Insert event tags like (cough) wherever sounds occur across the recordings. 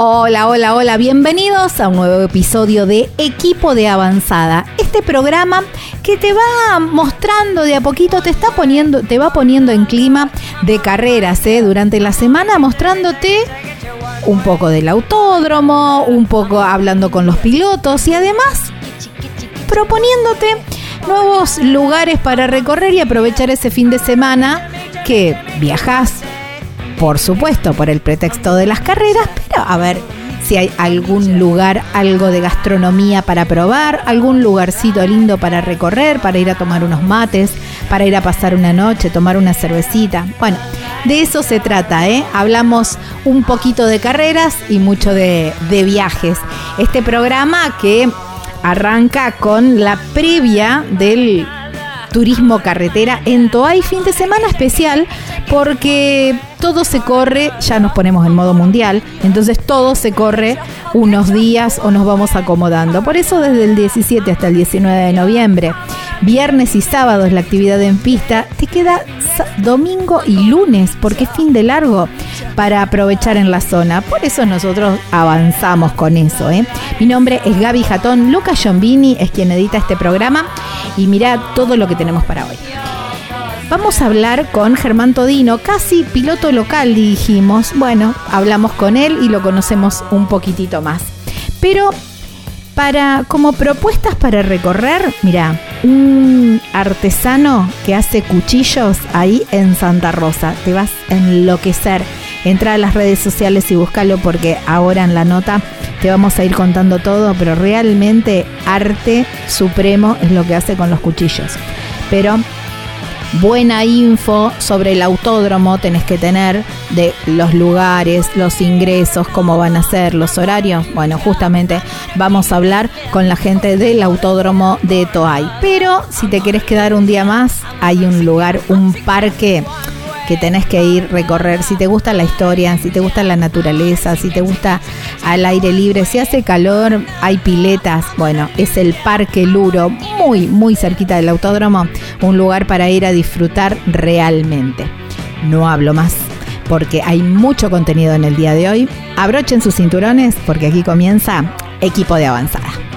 Hola, hola, hola, bienvenidos a un nuevo episodio de Equipo de Avanzada. Este programa que te va mostrando de a poquito, te está poniendo, te va poniendo en clima de carreras ¿eh? durante la semana, mostrándote un poco del autódromo, un poco hablando con los pilotos y además proponiéndote nuevos lugares para recorrer y aprovechar ese fin de semana que viajas por supuesto, por el pretexto de las carreras, pero a ver si hay algún lugar, algo de gastronomía para probar, algún lugarcito lindo para recorrer, para ir a tomar unos mates, para ir a pasar una noche, tomar una cervecita. Bueno, de eso se trata, ¿eh? Hablamos un poquito de carreras y mucho de, viajes. Este programa que arranca con la previa del turismo carretera en Toay, fin de semana especial, porque todo se corre, ya nos ponemos en modo mundial, entonces todo se corre unos días o nos vamos acomodando. Por eso desde el 17 hasta el 19 de noviembre, viernes y sábado es la actividad en pista, te queda domingo y lunes, porque es fin de largo, para aprovechar en la zona. Por eso nosotros avanzamos con eso. ¿eh? Mi nombre es Gaby Jatón, Lucas Giombini es quien edita este programa y mira todo lo que tenemos para hoy. Vamos a hablar con Germán Todino, casi piloto local, dijimos. Bueno, hablamos con él y lo conocemos un poquitito más. Pero para como propuestas para recorrer, mira, un artesano que hace cuchillos ahí en Santa Rosa. Te vas a enloquecer. Entra a las redes sociales y búscalo porque ahora en la nota te vamos a ir contando todo, pero realmente arte supremo es lo que hace con los cuchillos. Pero buena info sobre el autódromo tenés que tener de los lugares, los ingresos, cómo van a ser, los horarios. Bueno, justamente vamos a hablar con la gente del autódromo de Toay. Pero si te querés quedar un día más, hay un lugar, un parque que tenés que ir recorrer, si te gusta la historia, si te gusta la naturaleza, si te gusta al aire libre, si hace calor, hay piletas, bueno, es el Parque Luro, muy, muy cerquita del autódromo, un lugar para ir a disfrutar realmente. No hablo más porque hay mucho contenido en el día de hoy. Abrochen sus cinturones porque aquí comienza equipo de avanzada.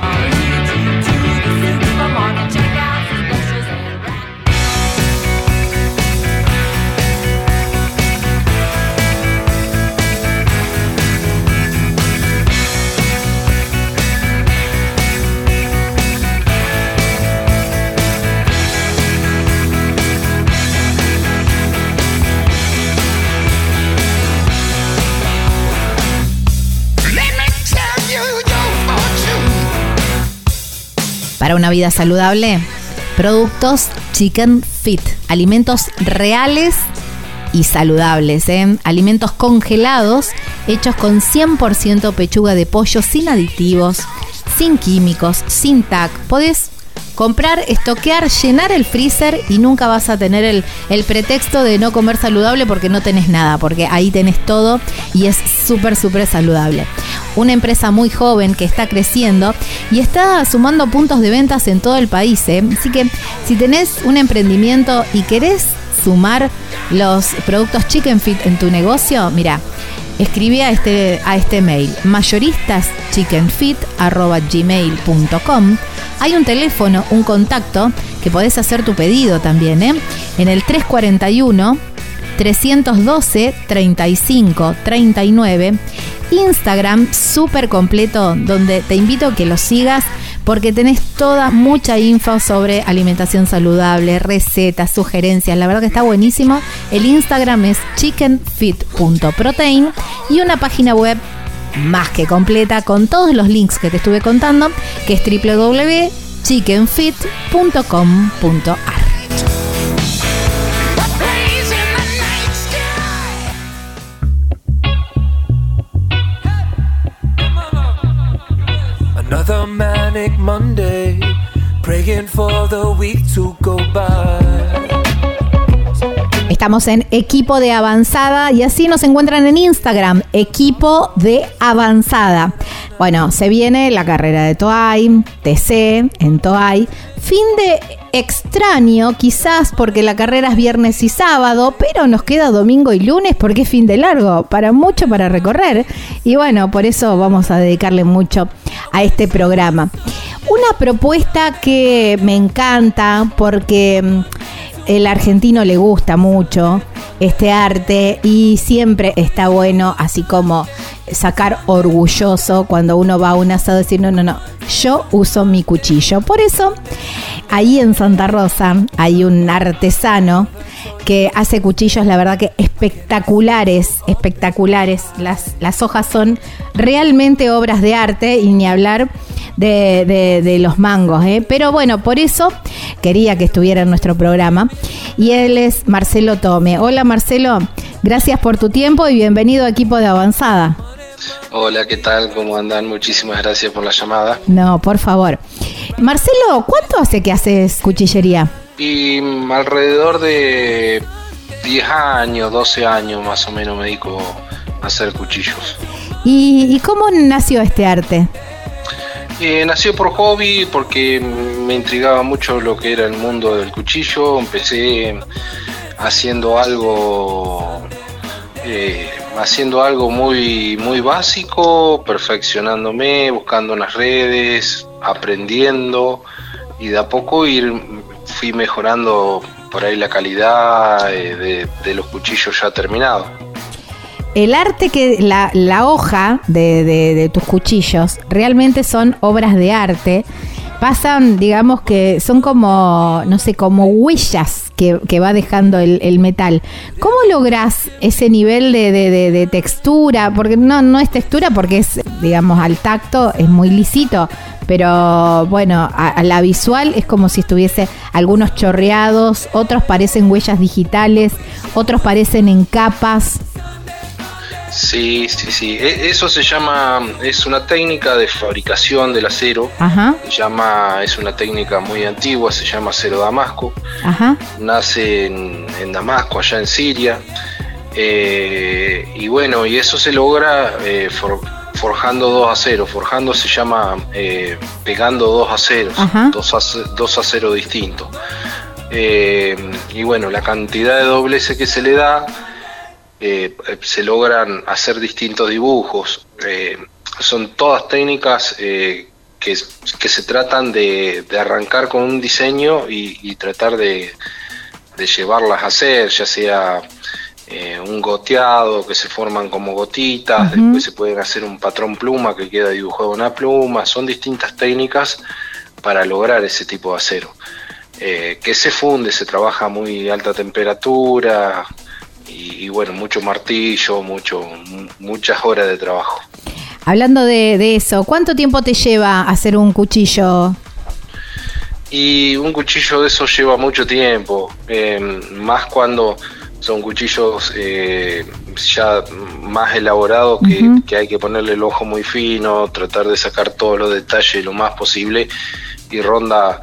Para una vida saludable? Productos Chicken Fit, alimentos reales y saludables, ¿eh? alimentos congelados hechos con 100% pechuga de pollo sin aditivos, sin químicos, sin TAC. Podés comprar, estoquear, llenar el freezer y nunca vas a tener el, el, pretexto de no comer saludable porque no tenés nada, porque ahí tenés todo y es súper, súper saludable una empresa muy joven que está creciendo y está sumando puntos de ventas en todo el país. ¿eh? Así que si tenés un emprendimiento y querés sumar los productos Chicken Fit en tu negocio, mira, escribí a este, a este mail, mayoristas.chickenfit.gmail.com. Hay un teléfono, un contacto, que podés hacer tu pedido también, ¿eh? En el 341 312 35 39. Instagram súper completo donde te invito a que lo sigas porque tenés toda mucha info sobre alimentación saludable, recetas, sugerencias. La verdad que está buenísimo. El Instagram es chickenfit.protein y una página web más que completa con todos los links que te estuve contando, que es www.chickenfit.com.ar. Estamos en Equipo de Avanzada y así nos encuentran en Instagram, Equipo de Avanzada. Bueno, se viene la carrera de Toay, TC, en Toay. Fin de extraño, quizás porque la carrera es viernes y sábado, pero nos queda domingo y lunes porque es fin de largo, para mucho para recorrer. Y bueno, por eso vamos a dedicarle mucho a este programa. Una propuesta que me encanta porque mm, el argentino le gusta mucho este arte y siempre está bueno, así como sacar orgulloso cuando uno va a un asado, decir, no, no, no, yo uso mi cuchillo. Por eso, ahí en Santa Rosa hay un artesano que hace cuchillos, la verdad que espectaculares, espectaculares. Las, las hojas son realmente obras de arte y ni hablar de, los mangos. ¿eh? Pero bueno, por eso quería que estuviera en nuestro programa. Y él es Marcelo Tome. Hola Marcelo, gracias por tu tiempo y bienvenido a equipo de avanzada. Hola, ¿qué tal? ¿Cómo andan? Muchísimas gracias por la llamada. No, por favor. Marcelo, ¿cuánto hace que haces cuchillería? Y mm, alrededor de 10 años, 12 años más o menos me dedico a hacer cuchillos. ¿Y, cómo nació este arte? Nació por hobby porque me intrigaba mucho lo que era el mundo del cuchillo. Empecé haciendo algo eh, haciendo algo muy muy básico, perfeccionándome, buscando en las redes, aprendiendo y de a poco ir fui mejorando por ahí la calidad eh, de, los cuchillos ya terminados. El arte que la, la hoja de, de, tus cuchillos realmente son obras de arte. Pasan, digamos que son como, no sé, como huellas que, que va dejando el, el, metal. ¿Cómo logras ese nivel de, de, textura? Porque no, no es textura porque es, digamos, al tacto es muy lisito, pero bueno, a, la visual es como si estuviese algunos chorreados, otros parecen huellas digitales, otros parecen en capas. Sí, sí, sí. E, eso se llama, es una técnica de fabricación del acero. Ajá. Se llama, es una técnica muy antigua, se llama acero damasco. Ajá. Nace en, Damasco, allá en Siria. Eh, y bueno, y eso se logra eh, forjando dos aceros. Forjando se llama eh, pegando dos aceros, dos, aceros distintos. Eh, y bueno, la cantidad de doblez que se le da, eh, se logran hacer distintos dibujos. son todas técnicas que, se tratan de, arrancar con un diseño y, tratar de, de llevarlas a hacer, ya sea eh, un goteado que se forman como gotitas, después se pueden hacer un patrón pluma que queda dibujado una pluma, son distintas técnicas para lograr ese tipo de acero. Eh, que se funde, se trabaja a muy alta temperatura y, bueno, mucho martillo, mucho, muchas horas de trabajo. Hablando de, eso, ¿cuánto tiempo te lleva hacer un cuchillo? Y un cuchillo de eso lleva mucho tiempo, eh, más cuando son cuchillos eh, ya más elaborados que, hay que ponerle el ojo muy fino, tratar de sacar todos los detalles lo más posible y ronda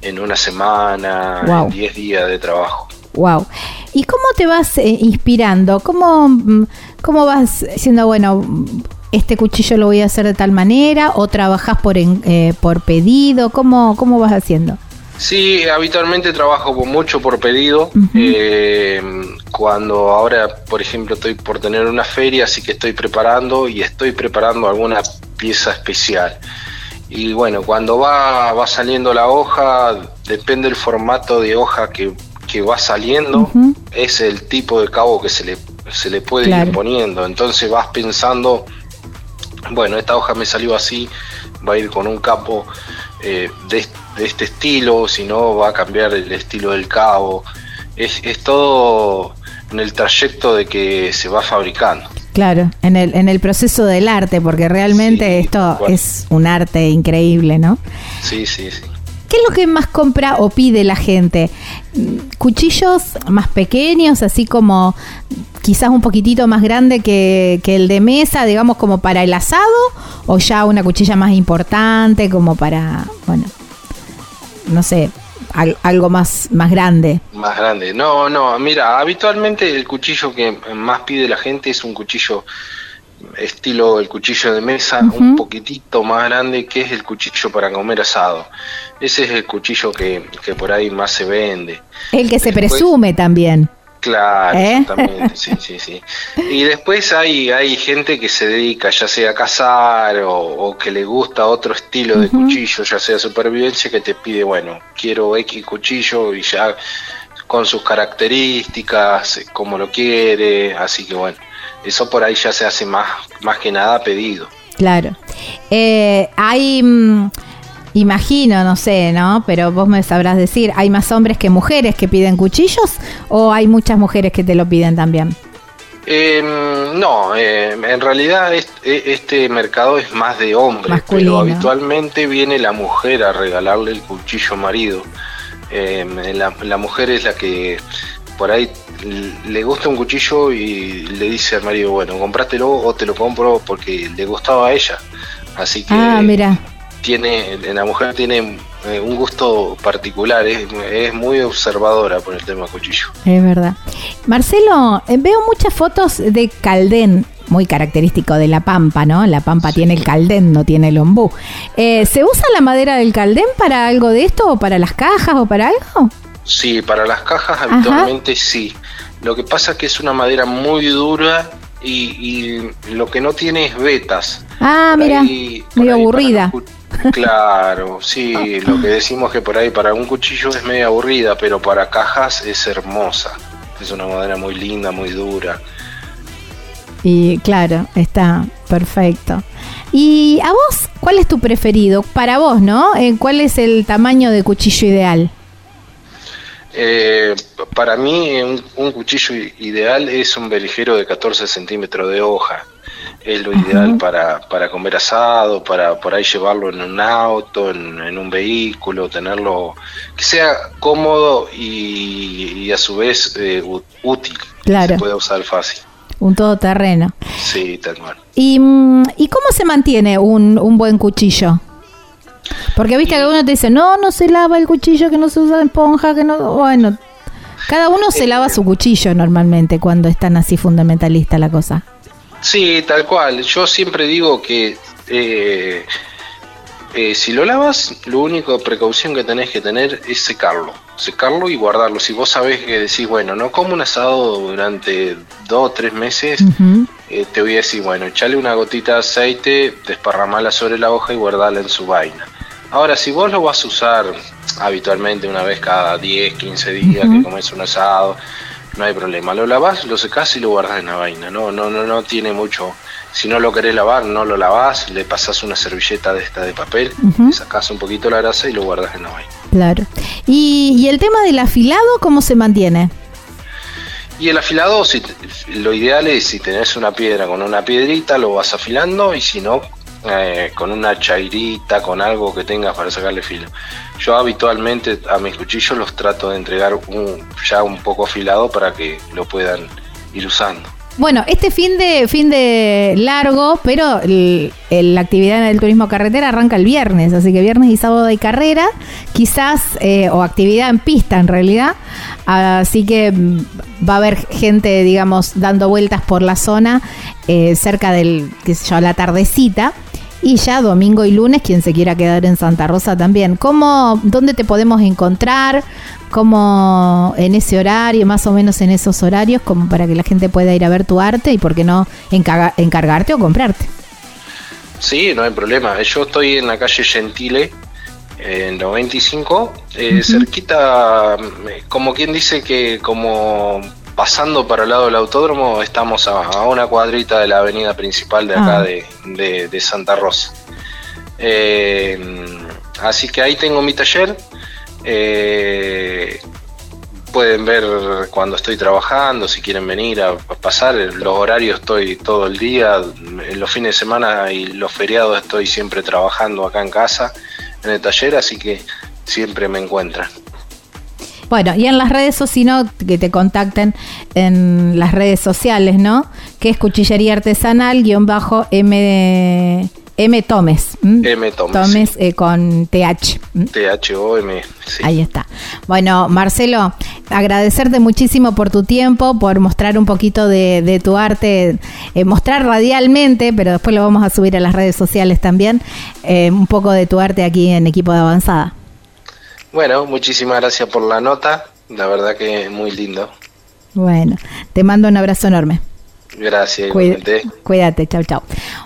en una semana, en 10 días de trabajo. Wow. ¿Y cómo te vas eh, inspirando? ¿Cómo, mm, ¿Cómo vas diciendo, bueno, este cuchillo lo voy a hacer de tal manera o trabajas por, eh, por pedido? ¿Cómo, ¿Cómo vas haciendo? Sí, habitualmente trabajo mucho por pedido. Eh, cuando ahora, por ejemplo, estoy por tener una feria, así que estoy preparando y estoy preparando alguna pieza especial. Y bueno, cuando va, va saliendo la hoja, depende del formato de hoja que, que va saliendo es el tipo de cabo que se le, se le puede ir poniendo. Entonces vas pensando, bueno, esta hoja me salió así, va a ir con un capo eh, de, este estilo, si no va a cambiar el estilo del cabo. Es, es todo en el trayecto de que se va fabricando. Claro, en el, en el proceso del arte, porque realmente esto es un arte increíble, ¿no? Sí, sí, sí. ¿Qué es lo que más compra o pide la gente? ¿Cuchillos más pequeños, así como quizás un poquitito más grande que, el de mesa, digamos como para el asado? ¿O ya una cuchilla más importante como para, bueno, no sé, algo más, más grande. Más grande. No, no, mira, habitualmente el cuchillo que más pide la gente es un cuchillo estilo el cuchillo de mesa, un poquitito más grande que es el cuchillo para comer asado. Ese es el cuchillo que, que por ahí más se vende. El que se presume también. Claro, ¿Eh? exactamente, sí, sí, sí. Y después hay, hay gente que se dedica ya sea a cazar o, que le gusta otro estilo de cuchillo, ya sea supervivencia, que te pide, bueno, quiero X cuchillo y ya con sus características, como lo quiere, así que bueno, eso por ahí ya se hace más, más que nada pedido. Claro. Eh, hay... Mm, Imagino, no sé, ¿no? Pero vos me sabrás decir, ¿hay más hombres que mujeres que piden cuchillos o hay muchas mujeres que te lo piden también? Em, no, em, en realidad e, este, mercado es más de hombres, pero habitualmente viene la mujer a regalarle el cuchillo marido. Em, la, mujer es la que por ahí le gusta un cuchillo y le dice al marido, bueno, comprátelo o te lo compro porque le gustaba a ella. Así que ah, mira tiene, la mujer tiene eh, un gusto particular, es, muy observadora por el tema cuchillo. Es verdad. Marcelo, eh, veo muchas fotos de caldén, muy característico de la pampa, ¿no? La pampa tiene el caldén, no tiene el ombú. Eh, ¿Se usa la madera del caldén para algo de esto o para las cajas o para algo? Sí, para las cajas habitualmente sí. Lo que pasa es que es una madera muy dura y, lo que no tiene es vetas. Ah, mira, muy aburrida. Claro, sí, lo que decimos que por ahí para un cuchillo es medio aburrida, pero para cajas es hermosa. Es una madera muy linda, muy dura. Y claro, está perfecto. ¿Y a vos cuál es tu preferido? Para vos, ¿no? Eh, ¿Cuál es el tamaño de cuchillo ideal? Eh, para mí un, cuchillo ideal es un beligero de 14 centímetros de hoja es lo ideal para, para comer asado, para por ahí llevarlo en un auto, en, un vehículo, tenerlo que sea cómodo y, a su vez eh, útil. Claro. Se puede usar fácil. Un todoterreno. Sí, tal cual. ¿Y, mm, ¿y cómo se mantiene un, un buen cuchillo? Porque viste que uno te dice, no, no se lava el cuchillo, que no se usa esponja, que no... Bueno, cada uno se lava su cuchillo normalmente cuando es tan así fundamentalista la cosa. Sí, tal cual. Yo siempre digo que eh, eh, si lo lavas, lo único precaución que tenés que tener es secarlo. Secarlo y guardarlo. Si vos sabés que decís, bueno, no como un asado durante dos o tres meses, eh, te voy a decir, bueno, echale una gotita de aceite, desparramala sobre la hoja y guardala en su vaina. Ahora, si vos lo vas a usar habitualmente una vez cada 10, 15 días que comes un asado, no hay problema. Lo lavas, lo secás y lo guardas en la vaina. No, no, no, no tiene mucho. Si no lo querés lavar, no lo lavás, le pasás una servilleta de esta de papel, le sacás un poquito la grasa y lo guardas en la vaina. Claro. ¿Y, y el tema del afilado, cómo se mantiene? Y el afilado, si, lo ideal es si tenés una piedra con una piedrita, lo vas afilando y si no, eh, con una chairita, con algo que tengas para sacarle filo. Yo habitualmente a mis cuchillos los trato de entregar un, ya un poco afilado para que lo puedan ir usando. Bueno, este fin de fin de largo, pero la actividad en el turismo carretera arranca el viernes, así que viernes y sábado hay carrera, quizás, eh, o actividad en pista en realidad, así que mm, va a haber gente, digamos, dando vueltas por la zona eh, cerca del, qué sé yo, la tardecita. Y ya domingo y lunes, quien se quiera quedar en Santa Rosa también. ¿Cómo, ¿Dónde te podemos encontrar? ¿Cómo en ese horario, más o menos en esos horarios, como para que la gente pueda ir a ver tu arte y por qué no encargarte o comprarte? Sí, no hay problema. Yo estoy en la calle Gentile, en 95, eh, cerquita, como quien dice que como pasando para el lado del autódromo, estamos a, una cuadrita de la avenida principal de acá ah. de, Santa Rosa. Eh, así que ahí tengo mi taller. Eh, pueden ver cuando estoy trabajando, si quieren venir a, pasar. Los horarios estoy todo el día. En los fines de semana y los feriados estoy siempre trabajando acá en casa, en el taller, así que siempre me encuentran. Bueno, y en las redes, o si no, que te contacten en las redes sociales, ¿no? Que es cuchillería artesanal, guion bajo M, M Tomes. M Tomes. Tomes eh, con TH. T-H-O-M. Sí. Ahí está. Bueno, Marcelo, agradecerte muchísimo por tu tiempo, por mostrar un poquito de, tu arte, eh, mostrar radialmente, pero después lo vamos a subir a las redes sociales también, eh, un poco de tu arte aquí en Equipo de Avanzada. Bueno, muchísimas gracias por la nota, la verdad que muy lindo. Bueno, te mando un abrazo enorme. Gracias, cuídate. Cuídate, chau, chau.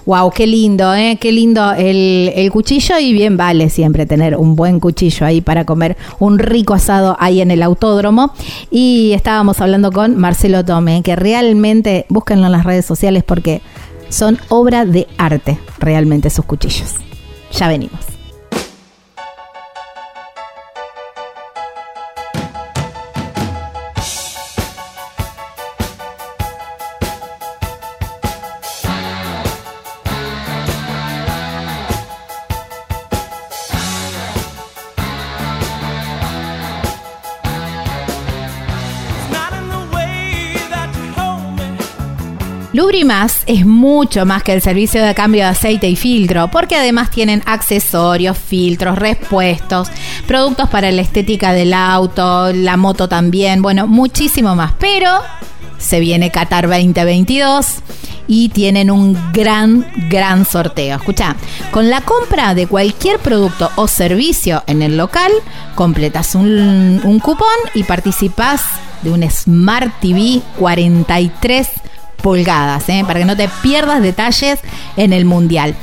Wow, qué lindo, ¿eh? Qué lindo el, el, cuchillo y bien vale siempre tener un buen cuchillo ahí para comer un rico asado ahí en el autódromo. Y estábamos hablando con Marcelo Tome, que realmente búsquenlo en las redes sociales porque son obra de arte, realmente sus cuchillos. Ya venimos. Lubrimas es mucho más que el servicio de cambio de aceite y filtro, porque además tienen accesorios, filtros, repuestos, productos para la estética del auto, la moto también, bueno, muchísimo más. Pero se viene Qatar 2022 y tienen un gran, gran sorteo. Escucha, con la compra de cualquier producto o servicio en el local, completas un, un cupón y participas de un Smart TV 43 pulgadas, ¿eh? para que no te pierdas detalles en el Mundial.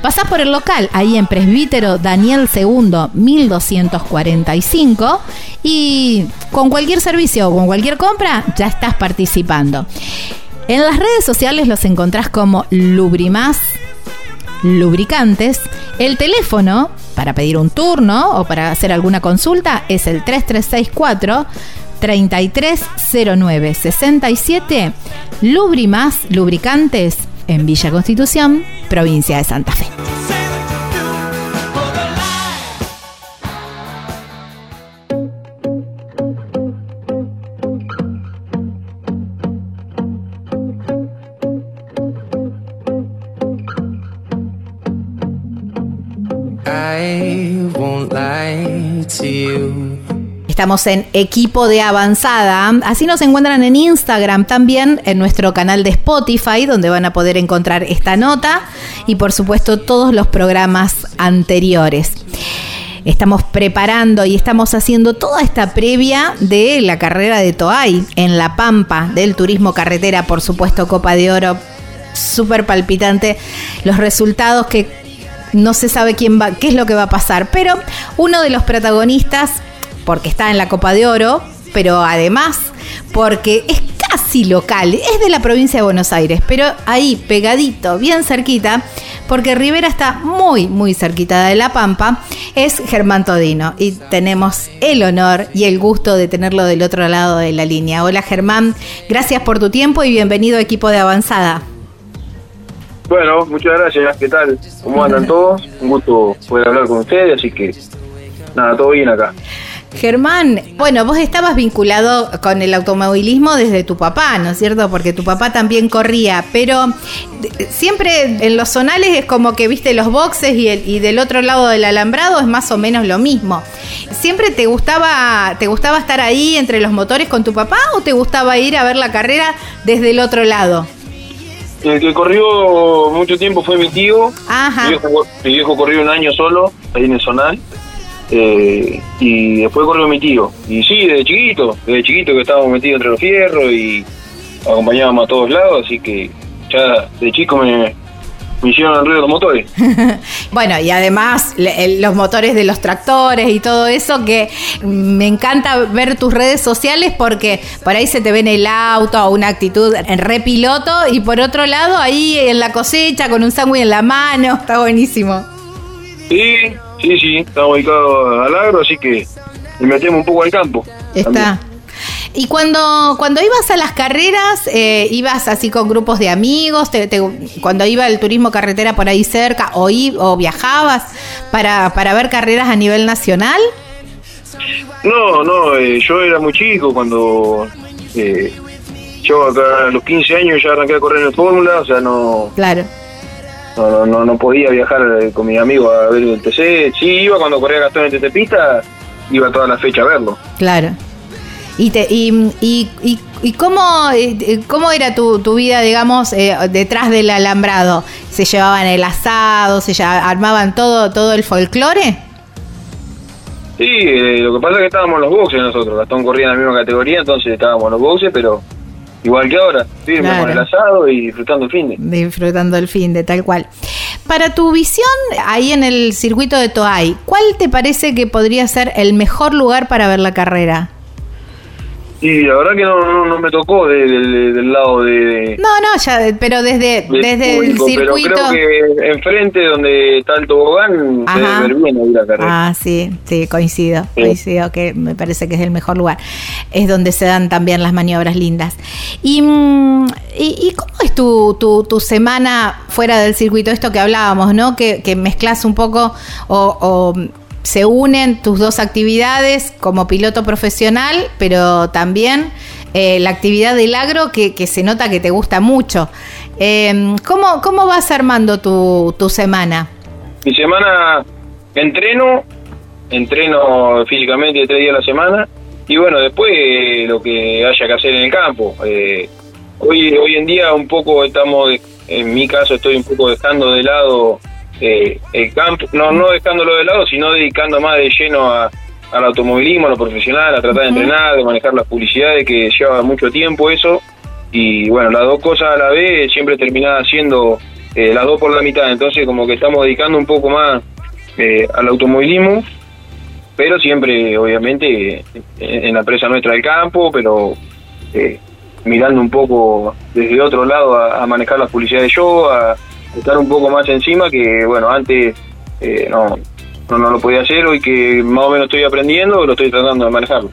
Pasás por el local, ahí en Presbítero Daniel II 1245 y con cualquier servicio o con cualquier compra ya estás participando. En las redes sociales los encontrás como Lubrimás lubricantes. El teléfono para pedir un turno o para hacer alguna consulta es el 3364 330967 Lubrimas Lubricantes en Villa Constitución, provincia de Santa Fe. Estamos en equipo de avanzada. Así nos encuentran en Instagram también, en nuestro canal de Spotify, donde van a poder encontrar esta nota y por supuesto todos los programas anteriores. Estamos preparando y estamos haciendo toda esta previa de la carrera de Toay en La Pampa, del turismo carretera, por supuesto, Copa de Oro, súper palpitante. Los resultados que no se sabe quién va, qué es lo que va a pasar, pero uno de los protagonistas porque está en la Copa de Oro, pero además porque es casi local, es de la provincia de Buenos Aires, pero ahí pegadito, bien cerquita, porque Rivera está muy, muy cerquita de La Pampa, es Germán Todino y tenemos el honor y el gusto de tenerlo del otro lado de la línea. Hola Germán, gracias por tu tiempo y bienvenido a equipo de avanzada. Bueno, muchas gracias, ¿qué tal? ¿Cómo andan todos? Un gusto poder hablar con ustedes, así que nada, todo bien acá. Germán, bueno, vos estabas vinculado con el automovilismo desde tu papá, ¿no es cierto? Porque tu papá también corría, pero siempre en los zonales es como que viste los boxes y, el, y del otro lado del alambrado es más o menos lo mismo. ¿Siempre te gustaba, te gustaba estar ahí entre los motores con tu papá o te gustaba ir a ver la carrera desde el otro lado? El que corrió mucho tiempo fue mi tío. Ajá. Mi viejo, mi viejo corrió un año solo ahí en el zonal. Eh, y después corrió mi tío. Y sí, desde chiquito, desde chiquito que estábamos metidos entre los fierros y acompañábamos a todos lados, así que ya de chico me, me hicieron el ruido de los motores. (laughs) bueno, y además los motores de los tractores y todo eso, que me encanta ver tus redes sociales porque por ahí se te ve en el auto una actitud en repiloto y por otro lado ahí en la cosecha con un sándwich en la mano, está buenísimo. Sí, sí, sí, estamos ubicados al agro, así que le metemos un poco al campo. Está. Y cuando, cuando ibas a las carreras, eh, ibas así con grupos de amigos, te, cuando iba el turismo carretera por ahí cerca, o, o viajabas para, para ver carreras a nivel nacional. No, no, eh, yo era muy chico cuando eh, yo acá a los 15 años ya arranqué a correr en Fórmula, o sea, no... Claro. No, no, no, podía viajar con mis amigos a ver el TC. Sí, iba cuando corría Gastón en TC Pista, iba toda la fecha a verlo. Claro. ¿Y, te, y, y, y, cómo, eh, cómo era tu, tu vida, digamos, eh, detrás del alambrado? ¿Se llevaban el asado? ¿Se armaban todo, todo el folclore? Sí, eh, lo que pasa es que estábamos en los boxes nosotros. Gastón corría en la misma categoría, entonces estábamos en los boxes, pero igual que ahora, firme con el asado y disfrutando el fin de. Disfrutando el fin de, tal cual. Para tu visión, ahí en el circuito de Toay, ¿cuál te parece que podría ser el mejor lugar para ver la carrera? Y la verdad que no, no, me tocó del lado de... No, no, ya, pero desde, desde el circuito... Pero creo que enfrente donde está el tobogán se ver bien la carrera. Ah, sí, sí, coincido, coincido que me parece que es el mejor lugar. Es donde se dan también las maniobras lindas. ¿Y, mm, y, cómo es tu, tu, tu, semana fuera del circuito? Esto que hablábamos, ¿no? Que, que mezclas un poco o, o se unen tus dos actividades como piloto profesional, pero también eh, la actividad del agro que, se nota que te gusta mucho. Em, ¿cómo, ¿Cómo vas armando tu, tu semana? Mi semana entreno, entreno físicamente tres días a la semana y bueno, después lo que haya que hacer en el campo. Eh, hoy, hoy en día un poco estamos, en mi caso estoy un poco dejando de lado eh, el campo, no, no dejándolo de lado, sino dedicando más de lleno a, al automovilismo, a lo profesional, a tratar de entrenar, de manejar las publicidades, que lleva mucho tiempo eso. Y bueno, las dos cosas a la vez siempre terminaba siendo eh, las dos por la mitad. Entonces, como que estamos dedicando un poco más eh, al automovilismo, pero siempre, obviamente, en la empresa nuestra del campo, pero mirando un poco desde otro lado a, a manejar las publicidades yo, a estar un poco más encima que, bueno, antes eh, no, no, lo podía hacer, hoy que más o menos estoy aprendiendo, lo estoy tratando de manejarlo.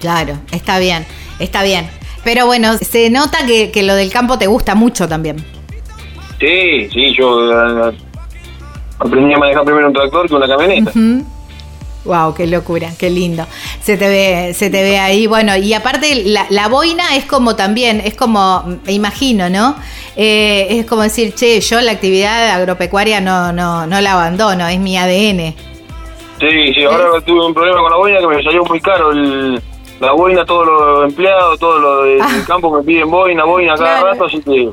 Claro, está bien, está bien. Pero bueno, se nota que, lo del campo te gusta mucho también. Sí, sí, yo eh, aprendí a manejar primero un tractor que una camioneta. Wow, qué locura, qué lindo. Se te ve, se te ve ahí. Bueno, y aparte la, la boina es como también, es como, me imagino, ¿no? Eh, es como decir, che, yo la actividad agropecuaria no, no, no la abandono, es mi ADN. Sí, sí, ahora tuve un problema con la boina que me salió muy caro el, la boina, todos los empleados, todos los del ah. campo me piden boina, boina cada rato, así que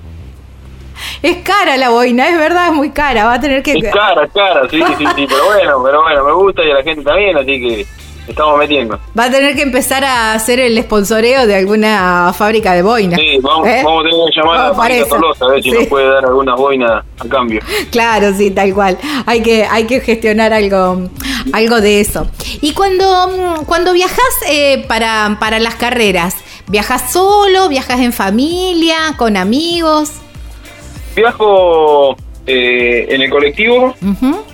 es cara la boina, es verdad, es muy cara. Va a tener que. Es cara, es cara, sí, sí, sí. Pero bueno, (laughs) pero bueno, me gusta y a la gente también, así que estamos metiendo. Va a tener que empezar a hacer el sponsoreo de alguna fábrica de boina. Sí, vamos, ¿Eh? vamos a tener que llamar a la Tolosa a ver si nos puede dar alguna boina a cambio. (laughs) Claro, sí, tal cual. Hay que, hay que gestionar algo, algo de eso. Y cuando, cuando viajas eh, para, para las carreras, ¿viajas solo? ¿Viajas en familia? ¿Con amigos? Viajo eh, en el colectivo,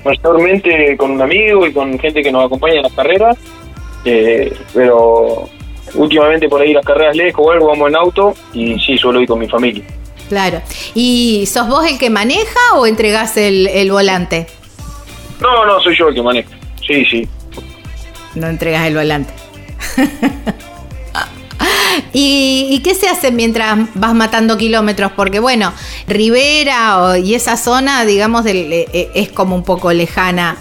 mayormente con un amigo y con gente que nos acompaña en las carreras, eh, pero últimamente por ahí las carreras lejos o algo vamos en auto y sí, suelo ir con mi familia. Claro. ¿Y sos vos el que maneja o entregás el, el volante? No, no, soy yo el que maneja. Sí, sí. No entregas el volante. (laughs) (laughs) ¿Y, qué se hace mientras vas matando kilómetros? Porque bueno, Rivera y esa zona, digamos, eh, eh, es como un poco lejana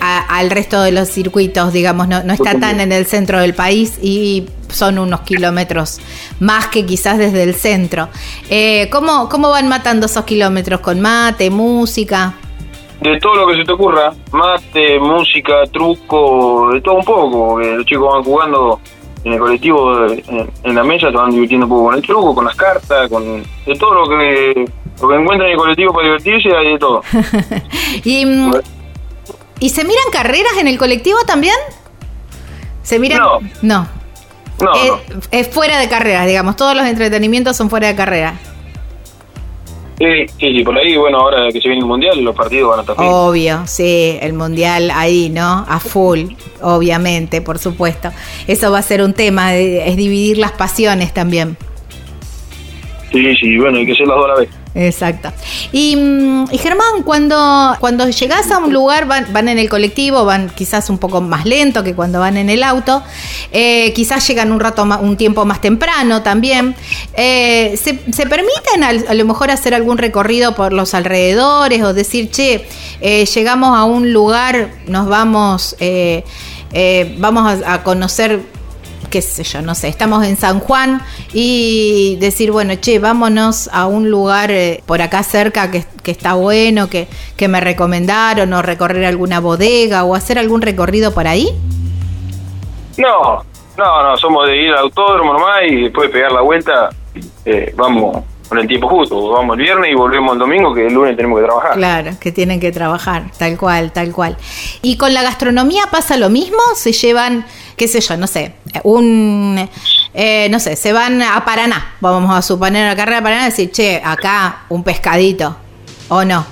al resto de los circuitos, digamos, no, está tan en el centro del país y son unos kilómetros más que quizás desde el centro. Eh, ¿cómo, ¿Cómo van matando esos kilómetros? ¿Con mate, música? De todo lo que se te ocurra, mate, música, truco, de todo un poco. Los chicos van jugando en el colectivo, en, la mesa, se van divirtiendo un poco con el truco, con las cartas, con de todo lo que Lo que encuentran en el colectivo para divertirse hay de todo. (laughs) y, mm, ¿Y se miran carreras en el colectivo también? ¿Se miran? No. No. No, es, no. es fuera de carreras, digamos. Todos los entretenimientos son fuera de carrera. Sí, sí, por ahí, bueno, ahora que se viene el mundial, los partidos van a estar. Obvio, sí, el mundial ahí, ¿no? A full, obviamente, por supuesto. Eso va a ser un tema, de- es dividir las pasiones también. Sí, sí, bueno, hay que hacer las dos a la vez. Exacto. Y, mm, y Germán, cuando, cuando llegás a un lugar, van, van en el colectivo, van quizás un poco más lento que cuando van en el auto, eh, quizás llegan un rato más, un tiempo más temprano también. Eh, ¿se, se permiten a, lo mejor hacer algún recorrido por los alrededores o decir, che, eh, llegamos a un lugar, nos vamos, eh, eh, vamos a conocer qué sé yo, no sé, estamos en San Juan y decir, bueno, che, vámonos a un lugar eh, por acá cerca que, que está bueno, que, que me recomendaron, o recorrer alguna bodega, o hacer algún recorrido por ahí. No, no, no, somos de ir al autódromo nomás y después de pegar la vuelta, eh, vamos con el tiempo justo. Vamos el viernes y volvemos el domingo, que el lunes tenemos que trabajar. Claro, que tienen que trabajar, tal cual, tal cual. Y con la gastronomía pasa lo mismo, se llevan, qué sé yo, no sé, un, eh, no sé, se van a Paraná, vamos a suponer la carrera de Paraná y decir, che, acá un pescadito, o no.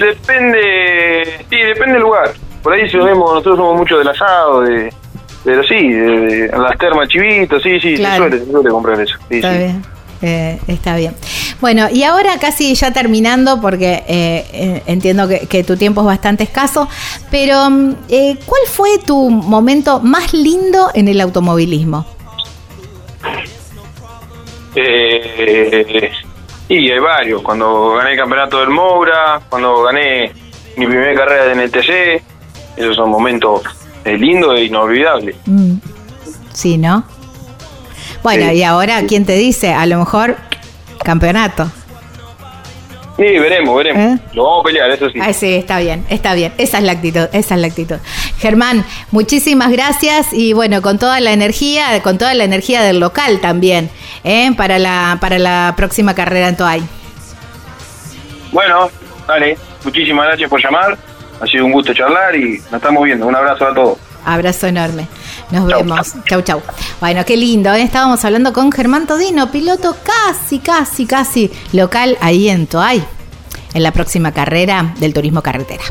Depende, sí, depende del lugar. Por ahí si vemos, nosotros somos mucho del asado, de, pero sí, de, de- las termas chivitos, sí, sí, Claro. se, suele, se suele comprar eso. Sí, Está sí. bien. Eh, está bien. Bueno, y ahora casi ya terminando, porque eh, eh, entiendo que, que tu tiempo es bastante escaso, pero mm, eh, ¿cuál fue tu momento más lindo en el automovilismo? Eh, y hay varios. Cuando gané el campeonato del Moura, cuando gané mi primera carrera de NTC, esos son momentos lindos e inolvidables. Mm, Sí, ¿no? Bueno, Sí. y ahora, ¿quién te dice? A lo mejor campeonato. Sí, veremos, veremos. ¿Eh? Lo vamos a pelear, eso sí. Ah, sí, está bien, está bien. Esa es la actitud, esa es la actitud. Germán, muchísimas gracias y bueno, con toda la energía, con toda la energía del local también, ¿eh? para la para la próxima carrera en Toay. Bueno, dale. Muchísimas gracias por llamar. Ha sido un gusto charlar y nos estamos viendo. Un abrazo a todos. Abrazo enorme. Nos Chau. vemos. Chau, chau. Bueno, qué lindo. ¿eh? Estábamos hablando con Germán Todino, piloto casi, casi, casi local ahí en Toay, en la próxima carrera del turismo carretera.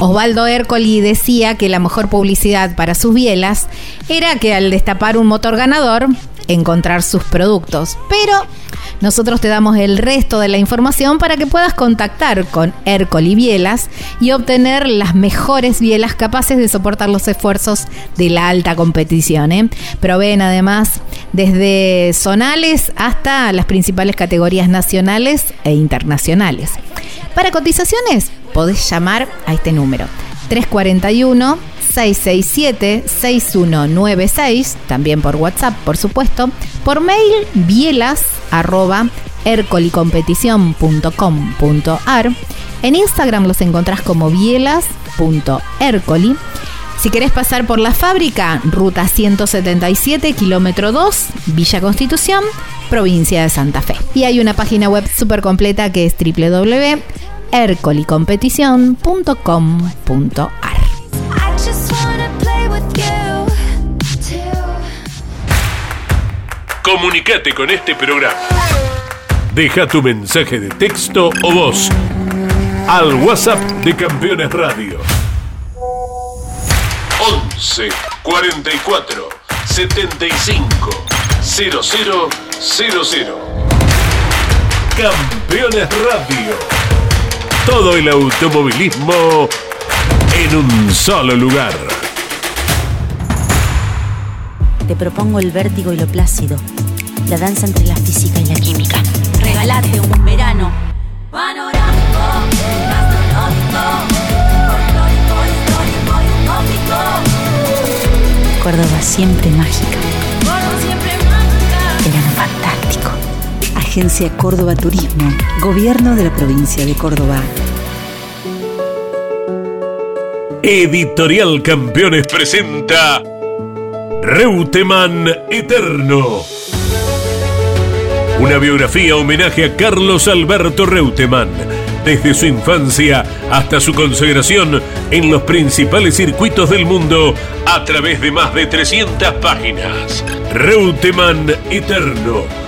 Osvaldo Ercoli decía que la mejor publicidad para sus bielas era que al destapar un motor ganador, encontrar sus productos. Pero nosotros te damos el resto de la información para que puedas contactar con Ercoli Bielas y obtener las mejores bielas capaces de soportar los esfuerzos de la alta competición. ¿eh? Proveen además desde zonales hasta las principales categorías nacionales e internacionales. Para cotizaciones, podés llamar a este número 341 667 6196, también por WhatsApp, por supuesto, por mail bielas arroba ercolicompetición.com.ar. En Instagram los encontrás como bielas.ercoli. Si querés pasar por la fábrica, ruta 177, kilómetro 2, Villa Constitución, provincia de Santa Fe. Y hay una página web súper completa que es www.ercolicompetición.com.ar. Too. Comunicate con este programa. Deja tu mensaje de texto o voz al WhatsApp de Campeones Radio. 11 44 75 0000. Campeones Radio. Todo el automovilismo en un solo lugar. Te propongo el vértigo y lo plácido, la danza entre la física y la química. Regalate un verano panorámico, gastronómico. Córdoba siempre mágica, Gordo siempre mágica. verano fantástico, Agencia Córdoba Turismo, Gobierno de la Provincia de Córdoba. Editorial Campeones presenta Reutemann Eterno. Una biografía homenaje a Carlos Alberto Reutemann, desde su infancia hasta su consagración en los principales circuitos del mundo a través de más de 300 páginas. Reutemann Eterno,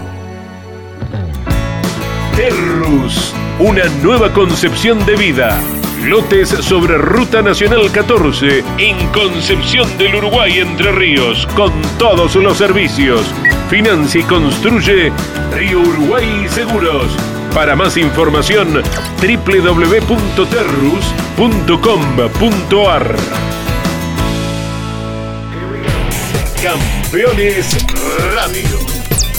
Terrus, una nueva concepción de vida. Lotes sobre Ruta Nacional 14 en Concepción del Uruguay Entre Ríos con todos los servicios. Financia y construye Río Uruguay Seguros. Para más información www.terrus.com.ar Campeones Radio.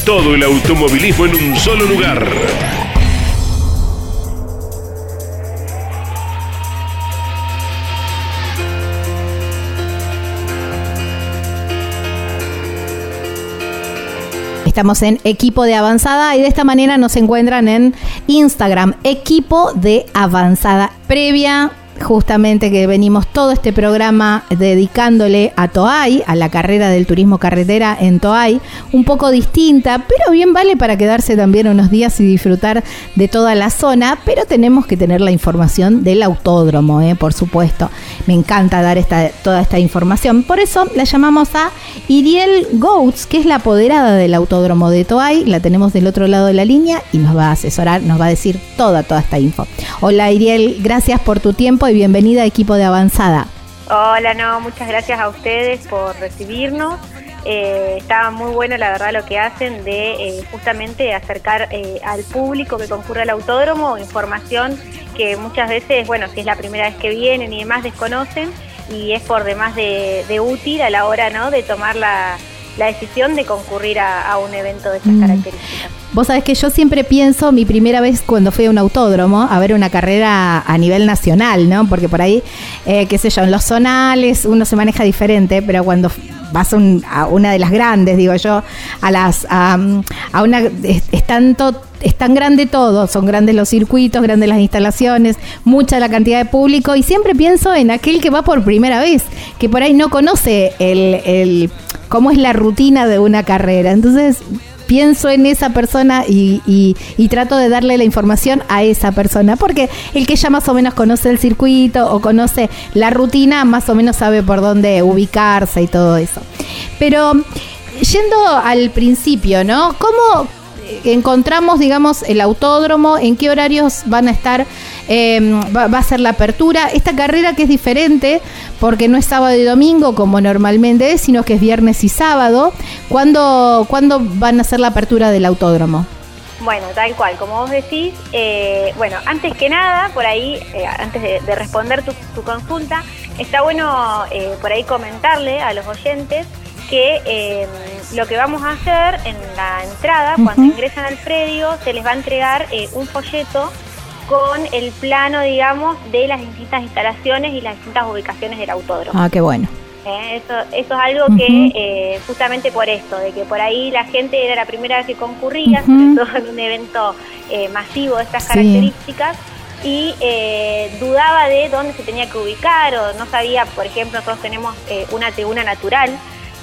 Todo el automovilismo en un solo lugar. Estamos en Equipo de Avanzada y de esta manera nos encuentran en Instagram, Equipo de Avanzada. Previa justamente que venimos todo este programa dedicándole a Toay, a la carrera del turismo carretera en Toay, un poco distinta, pero bien vale para quedarse también unos días y disfrutar de toda la zona, pero tenemos que tener la información del autódromo, ¿eh? por supuesto. Me encanta dar esta, toda esta información, por eso la llamamos a Iriel Goats, que es la apoderada del autódromo de Toay, la tenemos del otro lado de la línea y nos va a asesorar, nos va a decir toda, toda esta info. Hola Iriel, gracias por tu tiempo y bienvenida a equipo de avanzada. Hola, no, muchas gracias a ustedes por recibirnos. Eh, está muy bueno, la verdad, lo que hacen de eh, justamente acercar eh, al público que concurre al autódromo información que muchas veces, bueno, si es la primera vez que vienen y demás, desconocen y es por demás de, de útil a la hora, ¿no?, de tomar la, la decisión de concurrir a, a un evento de estas Mm. características. Vos sabés que yo siempre pienso, mi primera vez cuando fui a un autódromo, a ver una carrera a nivel nacional, ¿no? Porque por ahí, eh, qué sé yo, en los zonales uno se maneja diferente, pero cuando vas a, un- a una de las grandes, digo yo, a las a, una es, es tanto es tan grande todo, son grandes los circuitos, grandes las instalaciones, mucha la cantidad de público y siempre pienso en aquel que va por primera vez, que por ahí no conoce el, el cómo es la rutina de una carrera. Entonces, pienso en esa persona y, trato de darle la información a esa persona, porque el que ya más o menos conoce el circuito o conoce la rutina, más o menos sabe por dónde ubicarse y todo eso. Pero yendo al principio, ¿no? ¿Cómo encontramos, digamos, el autódromo? ¿En qué horarios van a estar? Eh, va, va a ser la apertura. Esta carrera que es diferente porque no es sábado y domingo como normalmente es, sino que es viernes y sábado. ¿Cuándo, ¿cuándo van a hacer la apertura del autódromo? Bueno, tal cual, como vos decís, eh, bueno, antes que nada, por ahí, eh, antes de, de responder tu, tu consulta, está bueno eh, por ahí comentarle a los oyentes que eh, lo que vamos a hacer en la entrada, cuando ingresan al predio, se les va a entregar eh, un folleto con el plano, digamos, de las distintas instalaciones y las distintas ubicaciones del autódromo. Ah, qué bueno. Eh, Eso, eso es algo que, eh, justamente por esto, de que por ahí la gente era la primera vez que concurría, Ujú. sobre todo en un evento eh, masivo de estas Sí. características, y eh, dudaba de dónde se tenía que ubicar, o no sabía, por ejemplo, nosotros tenemos eh, una tribuna natural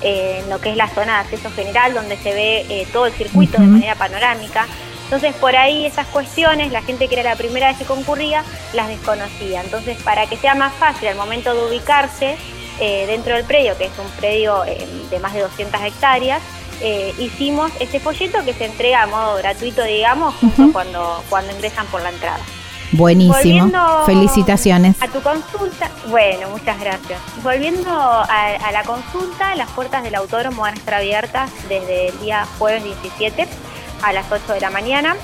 en lo que es la zona de acceso general, donde se ve todo el circuito de manera panorámica. Entonces, por ahí esas cuestiones, la gente que era la primera vez que concurría, las desconocía. Entonces, para que sea más fácil al momento de ubicarse eh, dentro del predio, que es un predio eh, de más de 200 hectáreas, eh, hicimos ese folleto que se entrega a modo gratuito, digamos, justo Ujú. cuando, cuando ingresan por la entrada. Buenísimo. Volviendo Felicitaciones. A tu consulta, bueno, muchas gracias. Volviendo a, a la consulta, las puertas del autódromo van a estar abiertas desde el día jueves 17 a las 8 de la mañana.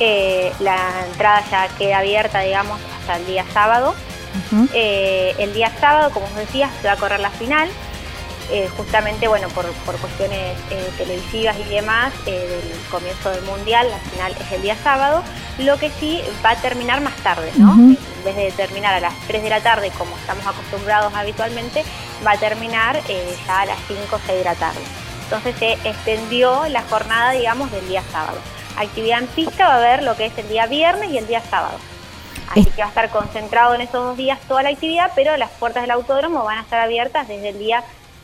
Eh, la entrada ya queda abierta, digamos, hasta el día sábado. Eh, el día sábado, como os decía, se va a correr la final. Eh, justamente, bueno, por, por cuestiones televisivas y demás, del comienzo del Mundial, la final es el día sábado. Lo que sí va a terminar más tarde, ¿no? En vez de terminar a las 3 de la tarde, como estamos acostumbrados habitualmente, va a terminar ya a las 5 o 6 de la tarde. Entonces se extendió la jornada, digamos, del día sábado. Actividad en pista va a haber lo que es el día viernes y el día sábado. Así que va a estar concentrado en esos dos días toda la actividad, pero las puertas del autódromo van a estar abiertas desde el día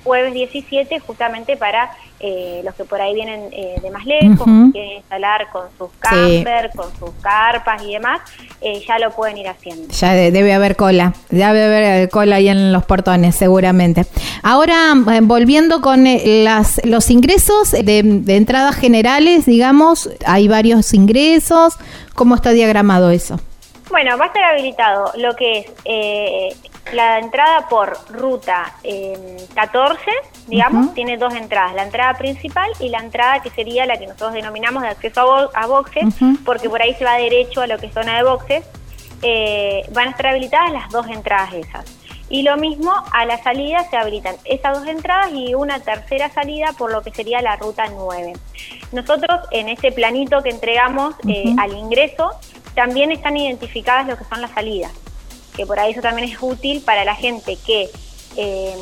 jueves 17, justamente para eh, los que por ahí vienen eh, de más lejos, quieren instalar con sus camper, con sus carpas y demás, eh, ya lo pueden ir haciendo. Ya de- debe haber cola, debe haber cola ahí en los portones, seguramente. Ahora, volviendo con las, los ingresos de, de entradas generales, digamos, hay varios ingresos. ¿Cómo está diagramado eso? Bueno, va a estar habilitado lo que es eh, la entrada por ruta eh, 14, digamos, tiene dos entradas, la entrada principal y la entrada que sería la que nosotros denominamos de acceso a, bo- a boxes, porque por ahí se va derecho a lo que es zona de boxes. Eh, van a estar habilitadas las dos entradas esas. Y lo mismo a la salida se habilitan esas dos entradas y una tercera salida por lo que sería la ruta 9. Nosotros en ese planito que entregamos eh, al ingreso también están identificadas lo que son las salidas, que por ahí eso también es útil para la gente que eh,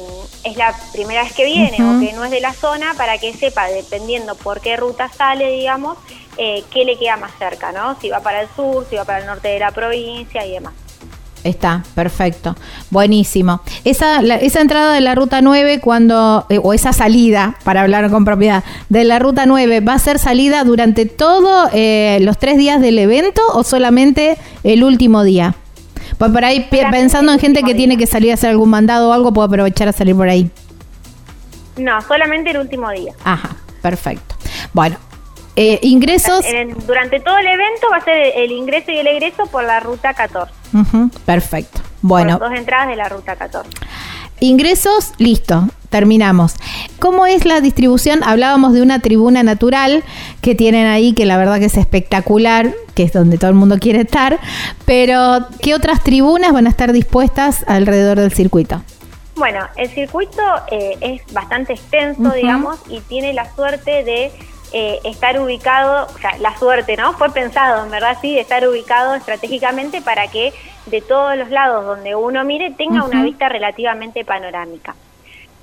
es la primera vez que viene o que no es de la zona para que sepa, dependiendo por qué ruta sale, digamos, eh, qué le queda más cerca, ¿no? Si va para el sur, si va para el norte de la provincia y demás. Está, perfecto. Buenísimo. Esa, la- esa entrada de la ruta 9, cuando, eh, o esa salida, para hablar con propiedad, de la ruta 9, ¿va a ser salida durante todos los tres días del evento o solamente el último día? Pues por ahí, pensando en gente que tiene que salir a hacer algún mandado o algo, puedo aprovechar a salir por ahí. No, solamente el último día. Ajá, perfecto. Bueno, eh, ingresos. En el- durante todo el evento va a ser el ingreso y el egreso por la ruta 14. Ujú, perfecto. Por Bueno, las dos entradas de la ruta 14. Ingresos, listo, terminamos. ¿Cómo es la distribución? Hablábamos de una tribuna natural que tienen ahí, que la verdad que es espectacular, que es donde todo el mundo quiere estar, pero ¿qué otras tribunas van a estar dispuestas alrededor del circuito? Bueno, el circuito eh, es bastante extenso, digamos, y tiene la suerte de eh, estar ubicado, o sea, la suerte, ¿no? Fue pensado, en verdad, sí, de estar ubicado estratégicamente para que de todos los lados donde uno mire tenga una vista relativamente panorámica.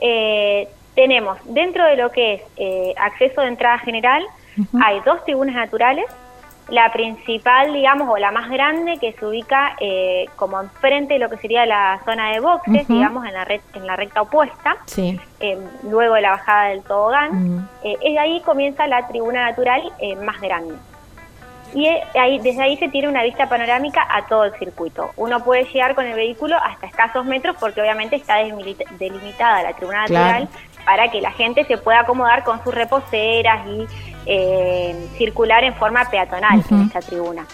Eh, tenemos dentro de lo que es eh, acceso de entrada general, hay dos tribunas naturales. La principal, digamos, o la más grande, que se ubica eh, como enfrente de lo que sería la zona de boxes, digamos, en la, red, en la recta opuesta, Sí. eh, luego de la bajada del tobogán. Eh, es de ahí comienza la tribuna natural eh, más grande. Y eh, ahí, desde ahí se tiene una vista panorámica a todo el circuito. Uno puede llegar con el vehículo hasta escasos metros porque obviamente está delimitada la tribuna natural Claro. para que la gente se pueda acomodar con sus reposeras y eh, circular en forma peatonal en esta tribuna.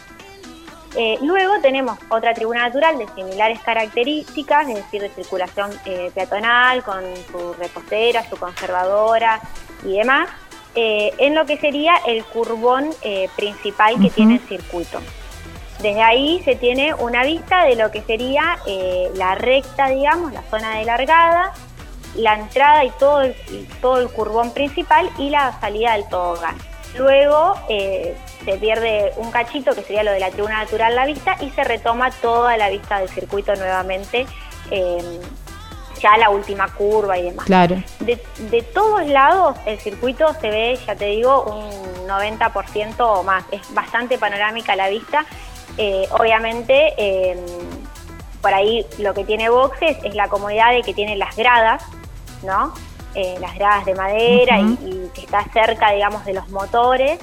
Eh, luego tenemos otra tribuna natural de similares características, es decir, de circulación eh, peatonal, con su reposera, su conservadora y demás, eh, en lo que sería el curbón eh, principal que tiene el circuito. Desde ahí se tiene una vista de lo que sería eh, la recta, digamos, la zona de largada, la entrada y todo el, y todo el curbón principal y la salida del tobogán. Luego eh, se pierde un cachito que sería lo de la tribuna natural la vista y se retoma toda la vista del circuito nuevamente, eh, ya la última curva y demás. Claro. De, de todos lados el circuito se ve, ya te digo, un 90% o más. Es bastante panorámica la vista. Eh, obviamente, eh, por ahí lo que tiene boxes es la comodidad de que tiene las gradas, ¿no? Eh, las gradas de madera y, y que está cerca, digamos, de los motores.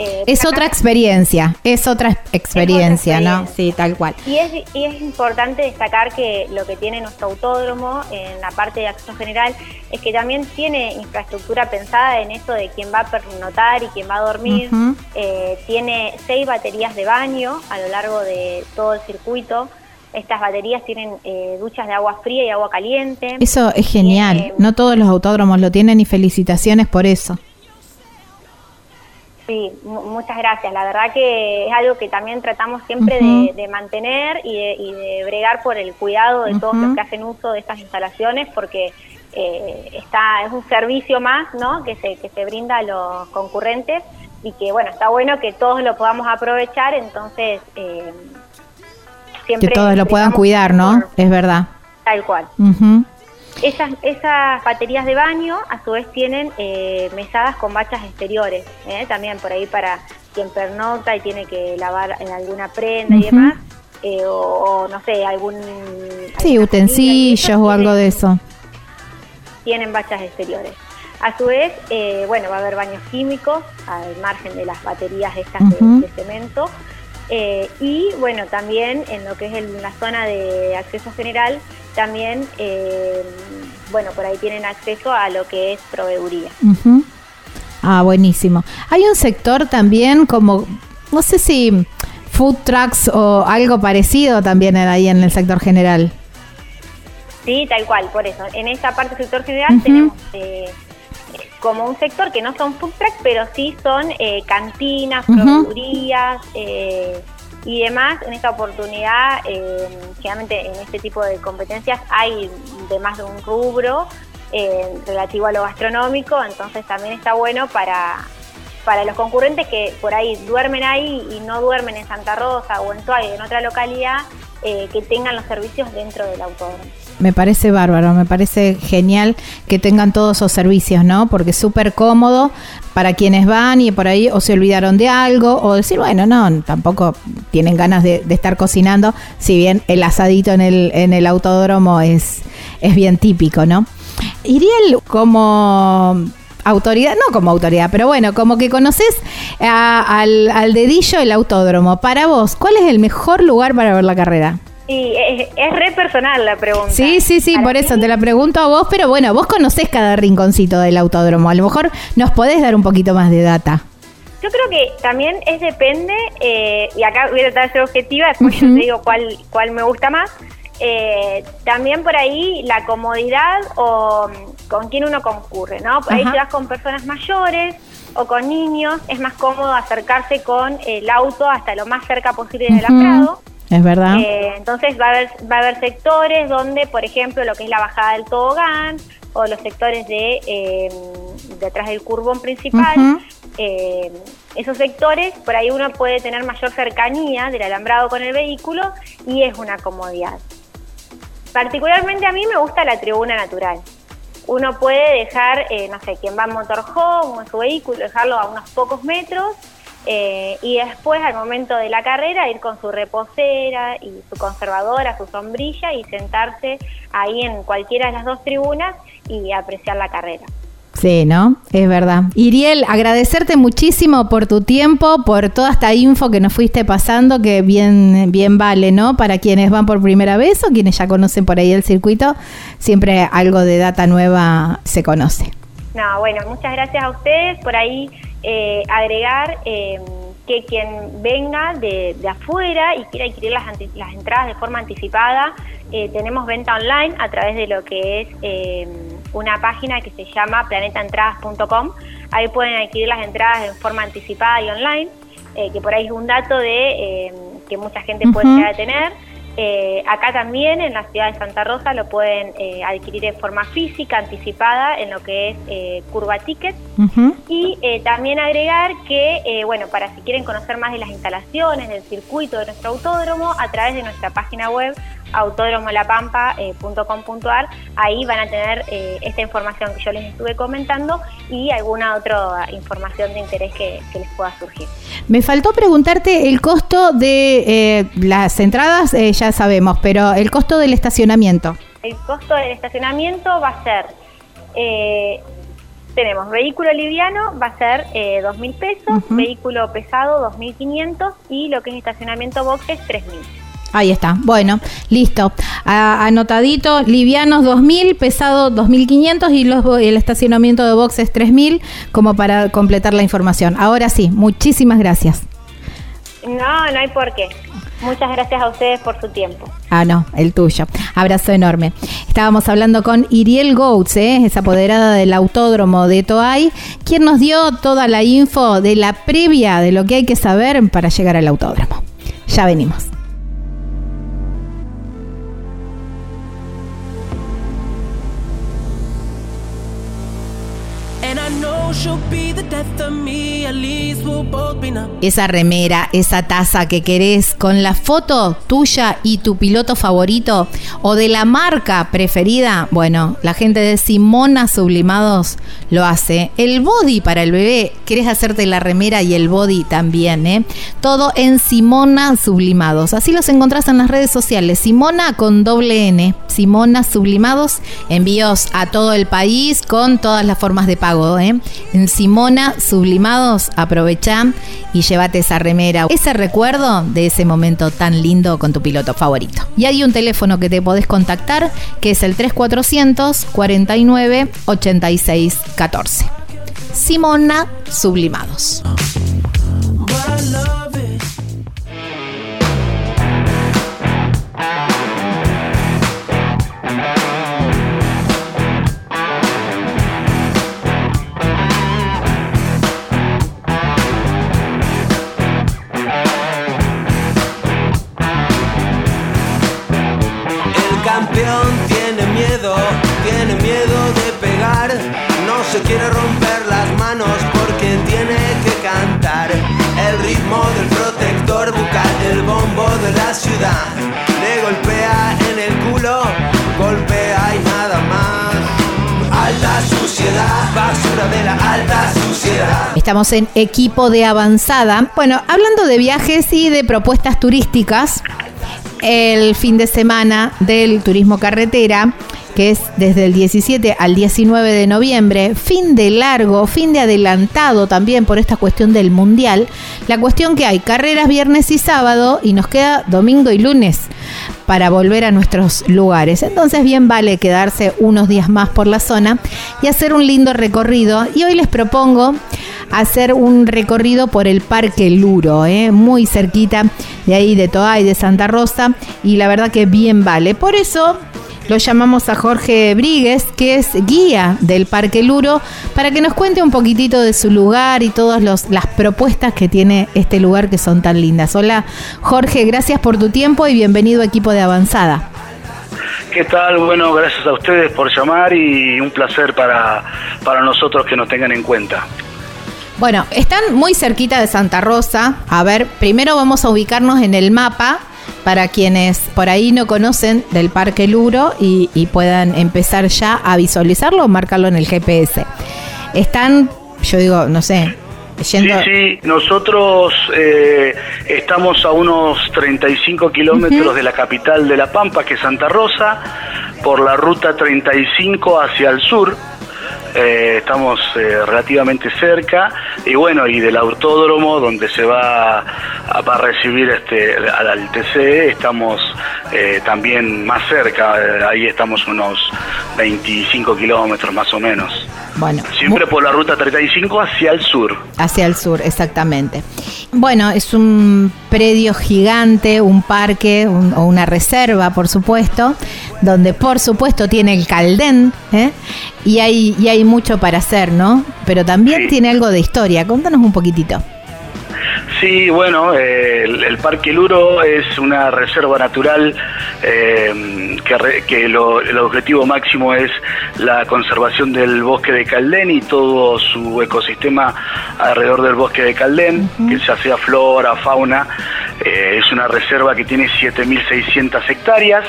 Eh, Es otra experiencia, es otra experiencia, ¿no? experiencia. Sí, tal cual. Y es, y es importante destacar que lo que tiene nuestro autódromo en la parte de acceso general es que también tiene infraestructura pensada en eso de quién va a pernotar y quién va a dormir. Eh, tiene seis baterías de baño a lo largo de todo el circuito. Estas baterías tienen eh, duchas de agua fría y agua caliente. Eso es genial. Tiene- No todos los autódromos lo tienen y felicitaciones por eso. Sí, mu- muchas gracias. La verdad que es algo que también tratamos siempre de, de mantener y de, y de bregar por el cuidado de todos los que hacen uso de estas instalaciones porque eh, está es un servicio más ¿no? que, se, que se brinda a los concurrentes y que bueno, está bueno que todos lo podamos aprovechar, entonces eh, Que siempre todos lo puedan cuidar, ¿no? por- Es verdad. Tal cual. Ujú. Esas, esas baterías de baño a su vez tienen eh, mesadas con bachas exteriores, ¿eh? también por ahí para quien pernocta y tiene que lavar en alguna prenda y demás, eh, o, o, no sé, algún... Sí, utensilios o algo de eso. Tienen bachas exteriores. A su vez, eh, bueno, va a haber baños químicos al margen de las baterías estas de- cemento. Eh, y bueno, también en lo que es el- la zona de acceso general, también, eh, bueno, por ahí tienen acceso a lo que es proveeduría. Ujú. Ah, buenísimo. Hay un sector también como, no sé si food trucks o algo parecido también ahí en el sector general. Sí, tal cual, por eso. En esta parte del sector general tenemos eh, como un sector que no son food trucks, pero sí son eh, cantinas, proveedurías eh, y demás. En esta oportunidad, eh, generalmente en este tipo de competencias hay de más de un rubro eh, relativo a lo gastronómico, entonces también está bueno para para los concurrentes que por ahí duermen ahí y no duermen en Santa Rosa o en Tuay, en otra localidad, eh, que tengan los servicios dentro del autódromo. Me parece bárbaro, me parece genial que tengan todos esos servicios, ¿no? Porque es súper cómodo para quienes van y por ahí o se olvidaron de algo o decir, bueno, no, tampoco tienen ganas de, de estar cocinando, si bien el asadito en el, en el autódromo es, es bien típico, ¿no? Iriel, como autoridad, no como autoridad, pero bueno, como que conoces al, al dedillo el autódromo. Para vos, ¿cuál es el mejor lugar para ver la carrera? Y es, es re personal la pregunta. Sí, sí, sí, por eso te la pregunto a vos, pero bueno, vos conocés cada rinconcito del autódromo. A lo mejor nos podés dar un poquito más de data. Yo creo que también es depende, eh, y acá voy a tratar de ser objetiva, después yo Ujú. te digo cuál, cuál me gusta más. Eh, también por ahí la comodidad o mm, con quién uno concurre, ¿no? Por ahí si vas con personas mayores o con niños, es más cómodo acercarse con el auto hasta lo más cerca posible del Ujú. alambrado. Es verdad. Eh, entonces va a haber va a haber sectores donde, por ejemplo, lo que es la bajada del tobogán o los sectores de eh, detrás del curbón principal, eh, esos sectores por ahí uno puede tener mayor cercanía del alambrado con el vehículo y es una comodidad. Particularmente a mí me gusta la tribuna natural. Uno puede dejar, eh, no sé, quien va en motorhome o en su vehículo, dejarlo a unos pocos metros eh, y después al momento de la carrera ir con su reposera y su conservadora, su sombrilla y sentarse ahí en cualquiera de las dos tribunas y apreciar la carrera. Sí, ¿no? Es verdad. Iriel, agradecerte muchísimo por tu tiempo, por toda esta info que nos fuiste pasando, que bien, bien vale, ¿no? Para quienes van por primera vez o quienes ya conocen por ahí el circuito, siempre algo de data nueva se conoce. No, bueno, muchas gracias a ustedes por ahí eh, agregar eh, que quien venga de, de afuera y quiera adquirir las, las entradas de forma anticipada, eh, tenemos venta online a través de lo que es eh, una página que se llama planetaentradas.com. Ahí pueden adquirir las entradas de forma anticipada y online, eh, que por ahí es un dato de eh, que mucha gente puede Ujú. llegar a tener. Eh, acá también en la ciudad de Santa Rosa lo pueden eh, adquirir de forma física, anticipada, en lo que es eh, Curva Ticket. Y también agregar que, bueno, para si quieren conocer más de las instalaciones, del circuito de nuestro autódromo, a través de nuestra página web autódromolapampa.com.ar, ahí van a tener esta información que yo les estuve comentando y alguna otra información de interés que, que les pueda surgir. Me faltó preguntarte el costo de las entradas, ya sabemos, pero el costo del estacionamiento. El costo del estacionamiento va a ser, eh, tenemos vehículo liviano, va a ser eh, 2.000 pesos, Ujú. vehículo pesado 2.500 y lo que es estacionamiento boxes 3.000. Ahí está. Bueno, listo. A- anotadito, livianos 2000, pesado 2500 y los, el estacionamiento de boxes 3000 como para completar la información. Ahora sí, muchísimas gracias. No, no hay por qué. Muchas gracias a ustedes por su tiempo. Ah, no, el tuyo. Abrazo enorme. Estábamos hablando con Iriel Goetz, ¿eh? esa apoderada del autódromo de Toay, quien nos dio toda la info de la previa de lo que hay que saber para llegar al autódromo. Ya venimos. Esa remera, esa taza que querés con la foto tuya y tu piloto favorito o de la marca preferida, bueno, la gente de Simona Sublimados lo hace. El body para el bebé, querés hacerte la remera y el body también, ¿eh? Todo en Simona Sublimados. Así los encontrás en las redes sociales. Simona con doble N. Simona Sublimados. Envíos a todo el país con todas las formas de pago, ¿eh? En Simona Sublimados, aprovechá y llévate esa remera, ese recuerdo de ese momento tan lindo con tu piloto favorito. Y hay un teléfono que te podés contactar que es el 3400 49 86 14. Simona Sublimados. But campeón tiene miedo, tiene miedo de pegar. No se quiere romper las manos porque tiene que cantar. El ritmo del protector bucal, el bombo de la ciudad. Le golpea en el culo, golpea y nada más. Alta suciedad, basura de la alta suciedad. Estamos en equipo de avanzada. Bueno, hablando de viajes y de propuestas turísticas, el fin de semana del turismo carretera, que es desde el 17 al 19 de noviembre, fin de largo, fin de adelantado también por esta cuestión del mundial. La cuestión que hay carreras viernes y sábado y nos queda domingo y lunes para volver a nuestros lugares. Entonces bien vale quedarse unos días más por la zona y hacer un lindo recorrido. Y hoy les propongo hacer un recorrido por el Parque Luro, ¿eh? muy cerquita de ahí de Toay, de Santa Rosa, y la verdad que bien vale. Por eso lo llamamos a Jorge Brigues, que es guía del Parque Luro, para que nos cuente un poquitito de su lugar y todas las propuestas que tiene este lugar que son tan lindas. Hola Jorge, gracias por tu tiempo y bienvenido a equipo de Avanzada. ¿Qué tal? Bueno, gracias a ustedes por llamar y un placer para, para nosotros que nos tengan en cuenta. Bueno, están muy cerquita de Santa Rosa. A ver, primero vamos a ubicarnos en el mapa para quienes por ahí no conocen del Parque Luro y, y puedan empezar ya a visualizarlo o marcarlo en el GPS. Están, yo digo, no sé, yendo... Sí, sí, nosotros eh, estamos a unos 35 kilómetros de la capital de La Pampa, que es Santa Rosa, por la ruta 35 hacia el sur. Eh, estamos eh, relativamente cerca y bueno y del autódromo donde se va a, recibir este al, al TC estamos eh, también más cerca ahí estamos unos 25 kilómetros más o menos Bueno, siempre por la ruta 35 hacia el sur Hacia el sur, exactamente. Bueno, es un predio gigante, un parque un- o una reserva, por supuesto, donde por supuesto tiene el caldén, ¿eh? Y, hay, y hay mucho para hacer, ¿no? Pero también tiene algo de historia. Contanos un poquitito. Sí, bueno, eh, el, el Parque Luro es una reserva natural eh, que, re- que lo- el objetivo máximo es la conservación del bosque de Caldén y todo su ecosistema alrededor del bosque de Caldén, que ya sea flora, fauna. Eh, es una reserva que tiene 7.600 hectáreas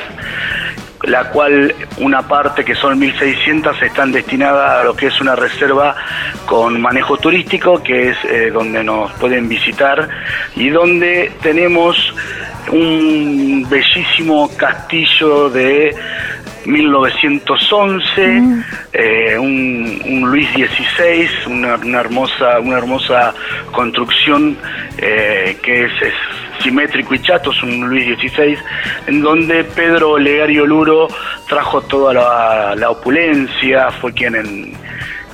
la cual una parte que son 1.600 están destinadas a lo que es una reserva con manejo turístico, que es eh, donde nos pueden visitar y donde tenemos un bellísimo castillo de 1911, eh, un, un Luis XVI, una, una hermosa, una hermosa construcción eh, que es, es simétrico y chato, es un Luis XVI, en donde Pedro Olegario Luro trajo toda la, la opulencia, fue quien, en-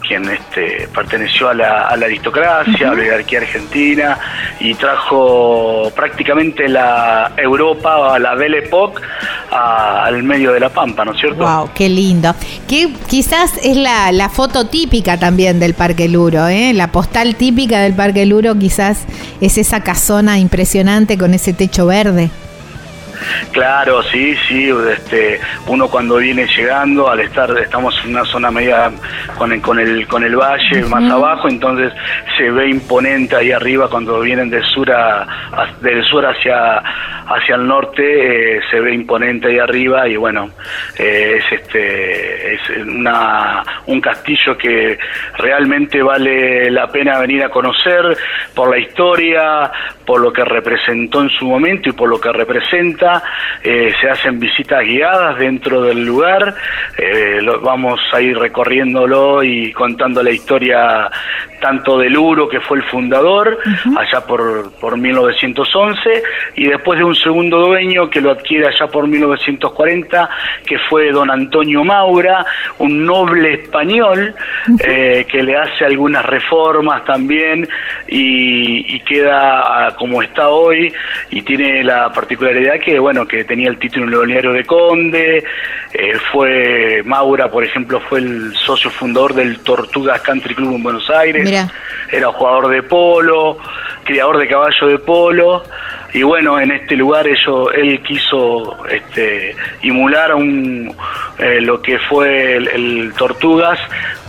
quien este, perteneció a la, a la aristocracia, a la oligarquía argentina y trajo prácticamente la Europa, a la Belle Époque, a- al medio de la Pampa, ¿no es cierto? Wow, qué lindo. Que quizás es la, la foto típica también del Parque Luro, ¿eh? La postal típica del Parque Luro quizás es esa casona impresionante con ese techo verde. Claro, sí, sí, este, uno cuando viene llegando, al estar, estamos en una zona media con el, con el, con el valle más abajo, entonces se ve imponente ahí arriba cuando vienen del sur, a, a- del sur hacia, hacia el norte, eh, se ve imponente ahí arriba y bueno, eh, es este, es una, un castillo que realmente vale la pena venir a conocer por la historia, por lo que representó en su momento y por lo que representa. Eh, se hacen visitas guiadas dentro del lugar, eh, lo- vamos a ir recorriéndolo y contando la historia tanto del Uro, que fue el fundador, allá por, por 1911, y después de un segundo dueño que lo adquiere allá por 1940, que fue don Antonio Maura, un noble español eh, que le hace algunas reformas también y, y queda como está hoy y tiene la particularidad que bueno que tenía el título nobiliario de conde eh, fue Maura por ejemplo fue el socio fundador del Tortugas Country Club en Buenos Aires era jugador de polo criador de caballo de polo y bueno en este lugar ello- él quiso este, emular un, eh, lo que fue el, el Tortugas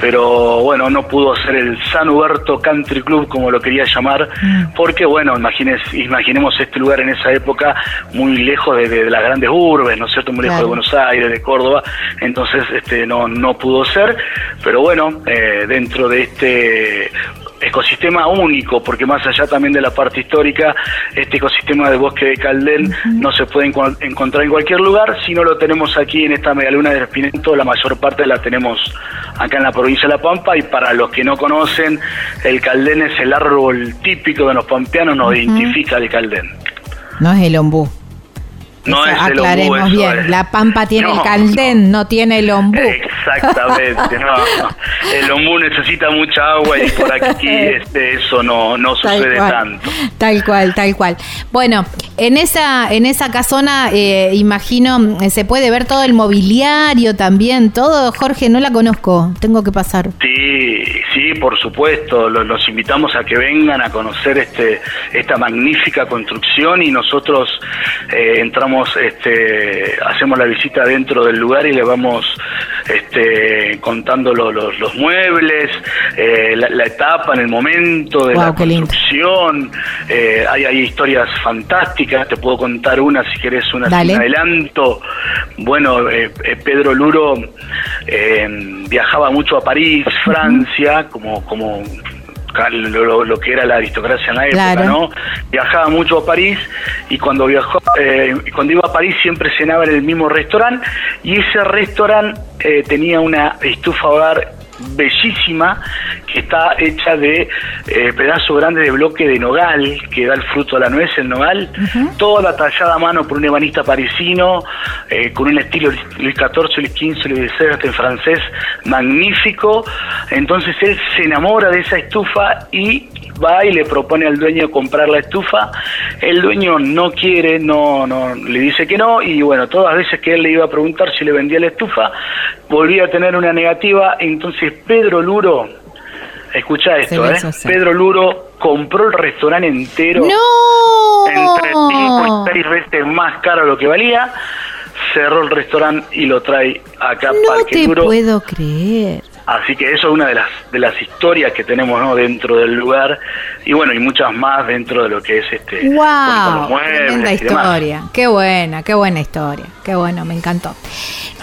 pero bueno no pudo ser el San Huberto Country Club como lo quería llamar porque bueno imagines, imaginemos este lugar en esa época muy lejos de, de las grandes urbes no es cierto muy lejos Claro. de Buenos Aires de Córdoba. Entonces este no no pudo ser pero bueno eh, dentro de este ecosistema único, porque más allá también de la parte histórica, este ecosistema de bosque de Caldén no se puede enco- encontrar en cualquier lugar, si no lo tenemos aquí en esta medialuna del Espinento, la mayor parte la tenemos acá en la provincia de La Pampa, y para los que no conocen, el Caldén es el árbol típico de los pampeanos, nos identifica el Caldén. No es el ombú. No Eso es el aclaremos eso bien. es. La pampa tiene el No, caldén, no, tiene el ombú. Exactamente, no. El ombú necesita mucha agua y por aquí (laughs) este, eso no, no Tal sucede cual. tanto. Tal cual, tal cual. Bueno, en esa, en esa casona, eh, imagino, eh, se puede ver todo el mobiliario también, todo. Jorge, no la conozco, tengo que pasar. Sí, sí, por supuesto. Lo- Los invitamos a que vengan a conocer este esta magnífica construcción y nosotros eh, entramos, este, hacemos la visita dentro del lugar y le vamos este, contando lo- los, los muebles, eh, la, la etapa, en el momento de la construcción. Eh, hay, hay historias fantásticas. Te puedo contar una si querés una sin adelanto. Bueno, eh, Pedro Luro viajaba mucho a París, Francia, como como lo, que era la aristocracia en la época, Claro. ¿no? Viajaba mucho a París y cuando viajó, eh, cuando iba a París siempre cenaba en el mismo restaurante y ese restaurante eh, tenía una estufa hogar bellísima que está hecha de eh, pedazos grandes de bloque de nogal que da el fruto a la nuez, el nogal, toda tallada a mano por un ebanista parisino eh, con un estilo Luis XIV, Luis XV, Luis XVI hasta en francés magnífico. Entonces él se enamora de esa estufa y va y le propone al dueño comprar la estufa. El dueño no quiere, no, no, le dice que no y bueno, todas las veces que él le iba a preguntar si le vendía la estufa, volvía a tener una negativa. Entonces Pedro Luro, escucha esto, ¿eh? Pedro Luro compró el restaurante entero ¡No! entre 5 y 6 veces más caro lo que valía. Cerró el restaurante y lo trae acá No Parque te Luro. puedo creer. Así que eso es una de las de las historias que tenemos ¿no? dentro del lugar y bueno y muchas más dentro de lo que es este con- con los ¡Wow! muebles historia. Qué buena, qué buena historia. Qué bueno, me encantó.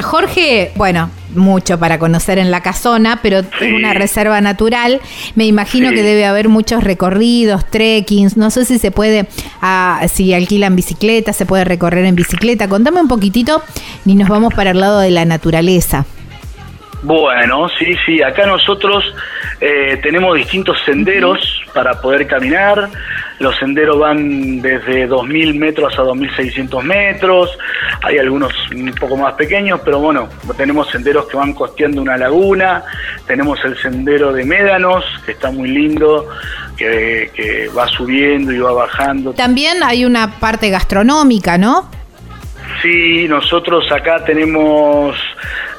Jorge, bueno, mucho para conocer en la casona, pero es una reserva natural. Me imagino Sí. que debe haber muchos recorridos, trekkings. No sé si se puede, ah, si alquilan bicicleta, se puede recorrer en bicicleta. Contame un poquitito y nos vamos para el lado de la naturaleza. Bueno, sí, sí, acá nosotros eh, tenemos distintos senderos para poder caminar. Los senderos van desde 2.000 metros a 2.600 metros. Hay algunos un poco más pequeños, pero bueno, tenemos senderos que van costeando una laguna. Tenemos el sendero de Médanos, que está muy lindo, que, que va subiendo y va bajando. También hay una parte gastronómica, ¿no? Sí, nosotros acá tenemos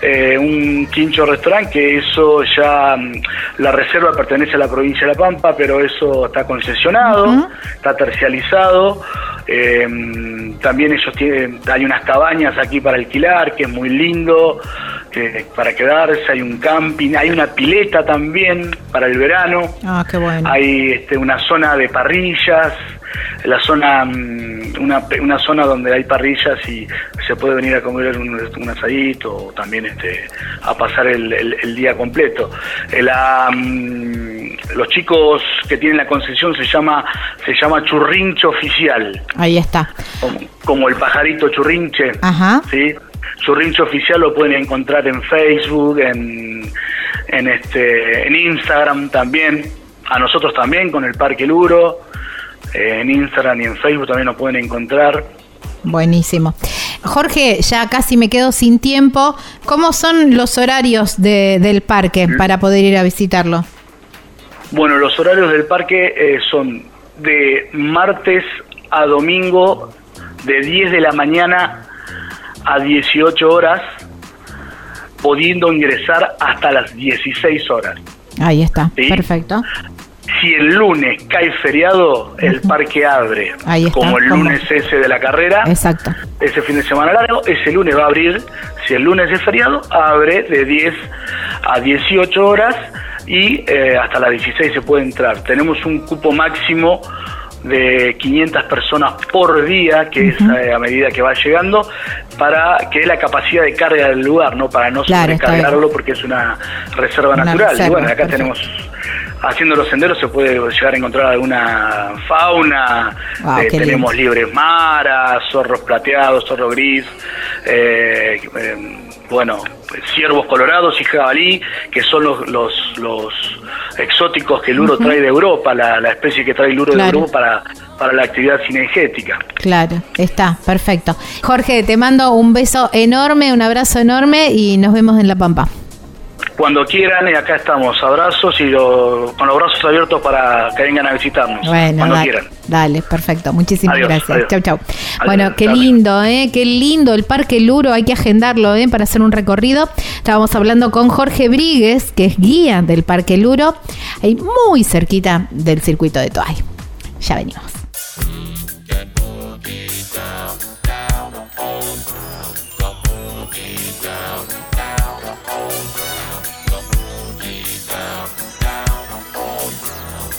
eh, un quincho restaurante que eso ya mm, la reserva pertenece a la provincia de La Pampa, pero eso está concesionado, está tercializado. Eh, también ellos tienen, hay unas cabañas aquí para alquilar, que es muy lindo, para quedarse, hay un camping, hay una pileta también para el verano. Ah, qué bueno. Hay este, una zona de parrillas, la zona mm, una, una zona donde hay parrillas y se puede venir a comer un, un asadito o también este, a pasar el, el- el día completo. Eh, la, mm, los chicos que tienen la concesión se llama se llama churrincho oficial, Ahí está. como, como el pajarito churrinche. Ajá. ¿sí? Churrincho oficial lo pueden encontrar en Facebook, en, en este en Instagram también, a nosotros también con el Parque Luro, en Instagram y en Facebook también nos pueden encontrar. Buenísimo. Jorge, ya casi me quedo sin tiempo. ¿Cómo son los horarios de- del parque para poder ir a visitarlo? Bueno, los horarios del parque eh, son de martes a domingo de 10 de la mañana a 18 horas, pudiendo ingresar hasta las 16 horas. Ahí está. Sí. Perfecto. Si el lunes cae feriado, el parque abre. Ahí está, Como el lunes ese de la carrera, Exacto. ese fin de semana largo, ese lunes va a abrir. Si el lunes es feriado, abre de 10 a 18 horas y eh, hasta las 16 se puede entrar. Tenemos un cupo máximo de 500 personas por día, que es eh, a medida que va llegando, para que la capacidad de carga del lugar, no para no Claro, sobrecargarlo porque es una reserva Una natural. y bueno, acá perfecto. tenemos haciendo los senderos se puede llegar a encontrar alguna fauna, Wow, eh, qué tenemos lindo. libres maras, zorros plateados, zorro gris, eh, eh, bueno, ciervos colorados y jabalí, que son los, los, los exóticos que el Luro Ujú. trae de Europa, la, la especie que trae el Luro Claro. de Europa para, para la actividad cinegética. Claro, está, perfecto. Jorge, te mando un beso enorme, un abrazo enorme y nos vemos en La Pampa. Cuando quieran, y acá estamos, abrazos y lo- con los brazos abiertos para que vengan a visitarnos, Bueno, cuando dale, quieran. dale, perfecto. Muchísimas Adiós, gracias. adiós. Chau, chau. Adiós, Bueno, qué dale. lindo, ¿eh? Qué lindo el Parque Luro. Hay que agendarlo, ¿eh? Para hacer un recorrido. Estábamos hablando con Jorge Bríguez, que es guía del Parque Luro, ahí muy cerquita del circuito de Toay. Ya venimos.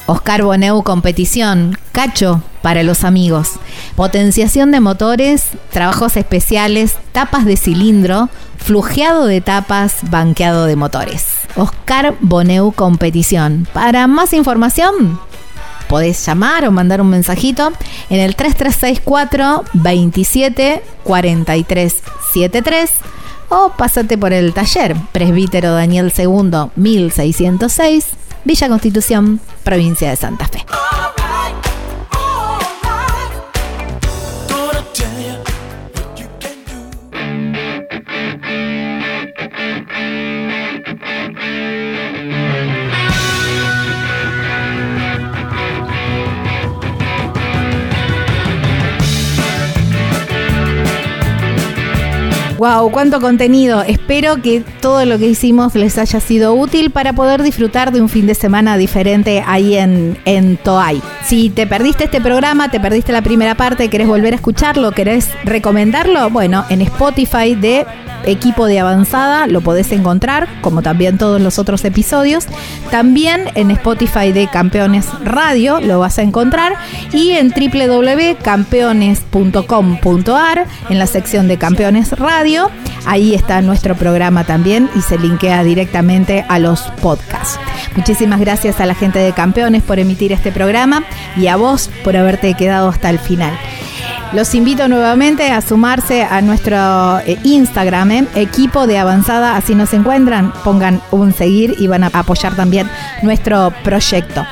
Oscar Boneu Competición, Cacho para los amigos, potenciación de motores, trabajos especiales, tapas de cilindro, flujeado de tapas, banqueado de motores. Oscar Boneu Competición. Para más información, podés llamar o mandar un mensajito en el 3364 27 43 73 o pásate por el taller Presbítero Daniel II 1606 Villa Constitución, provincia de Santa Fe. Wow, cuánto contenido. Espero que todo lo que hicimos les haya sido útil para poder disfrutar de un fin de semana diferente ahí en, en Toay. Si te perdiste este programa, te perdiste la primera parte, querés volver a escucharlo, querés recomendarlo, bueno, en Spotify de Equipo de Avanzada lo podés encontrar, como también todos los otros episodios. También en Spotify de Campeones Radio lo vas a encontrar y en www.campeones.com.ar en la sección de Campeones Radio. Ahí está nuestro programa también y se linkea directamente a los podcasts. Muchísimas gracias a la gente de Campeones por emitir este programa y a vos por haberte quedado hasta el final. Los invito nuevamente a sumarse a nuestro eh, Instagram, ¿eh? equipo de avanzada, así nos encuentran, pongan un seguir y van a apoyar también nuestro proyecto.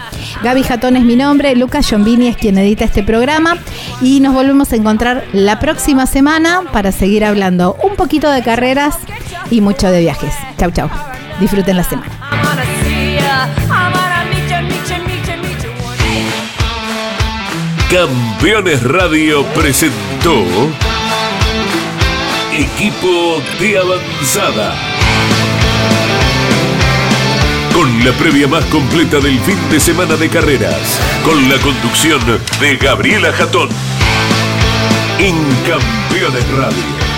Gaby Jatón es mi nombre, Lucas Giombini es quien edita este programa y nos volvemos a encontrar la próxima semana para seguir hablando un poquito de carreras y mucho de viajes. Chau, chau. Disfruten la semana. Campeones Radio presentó Equipo de Avanzada. Con la previa más completa del fin de semana de carreras, con la conducción de Gabriela Jatón. En Campeones Radio,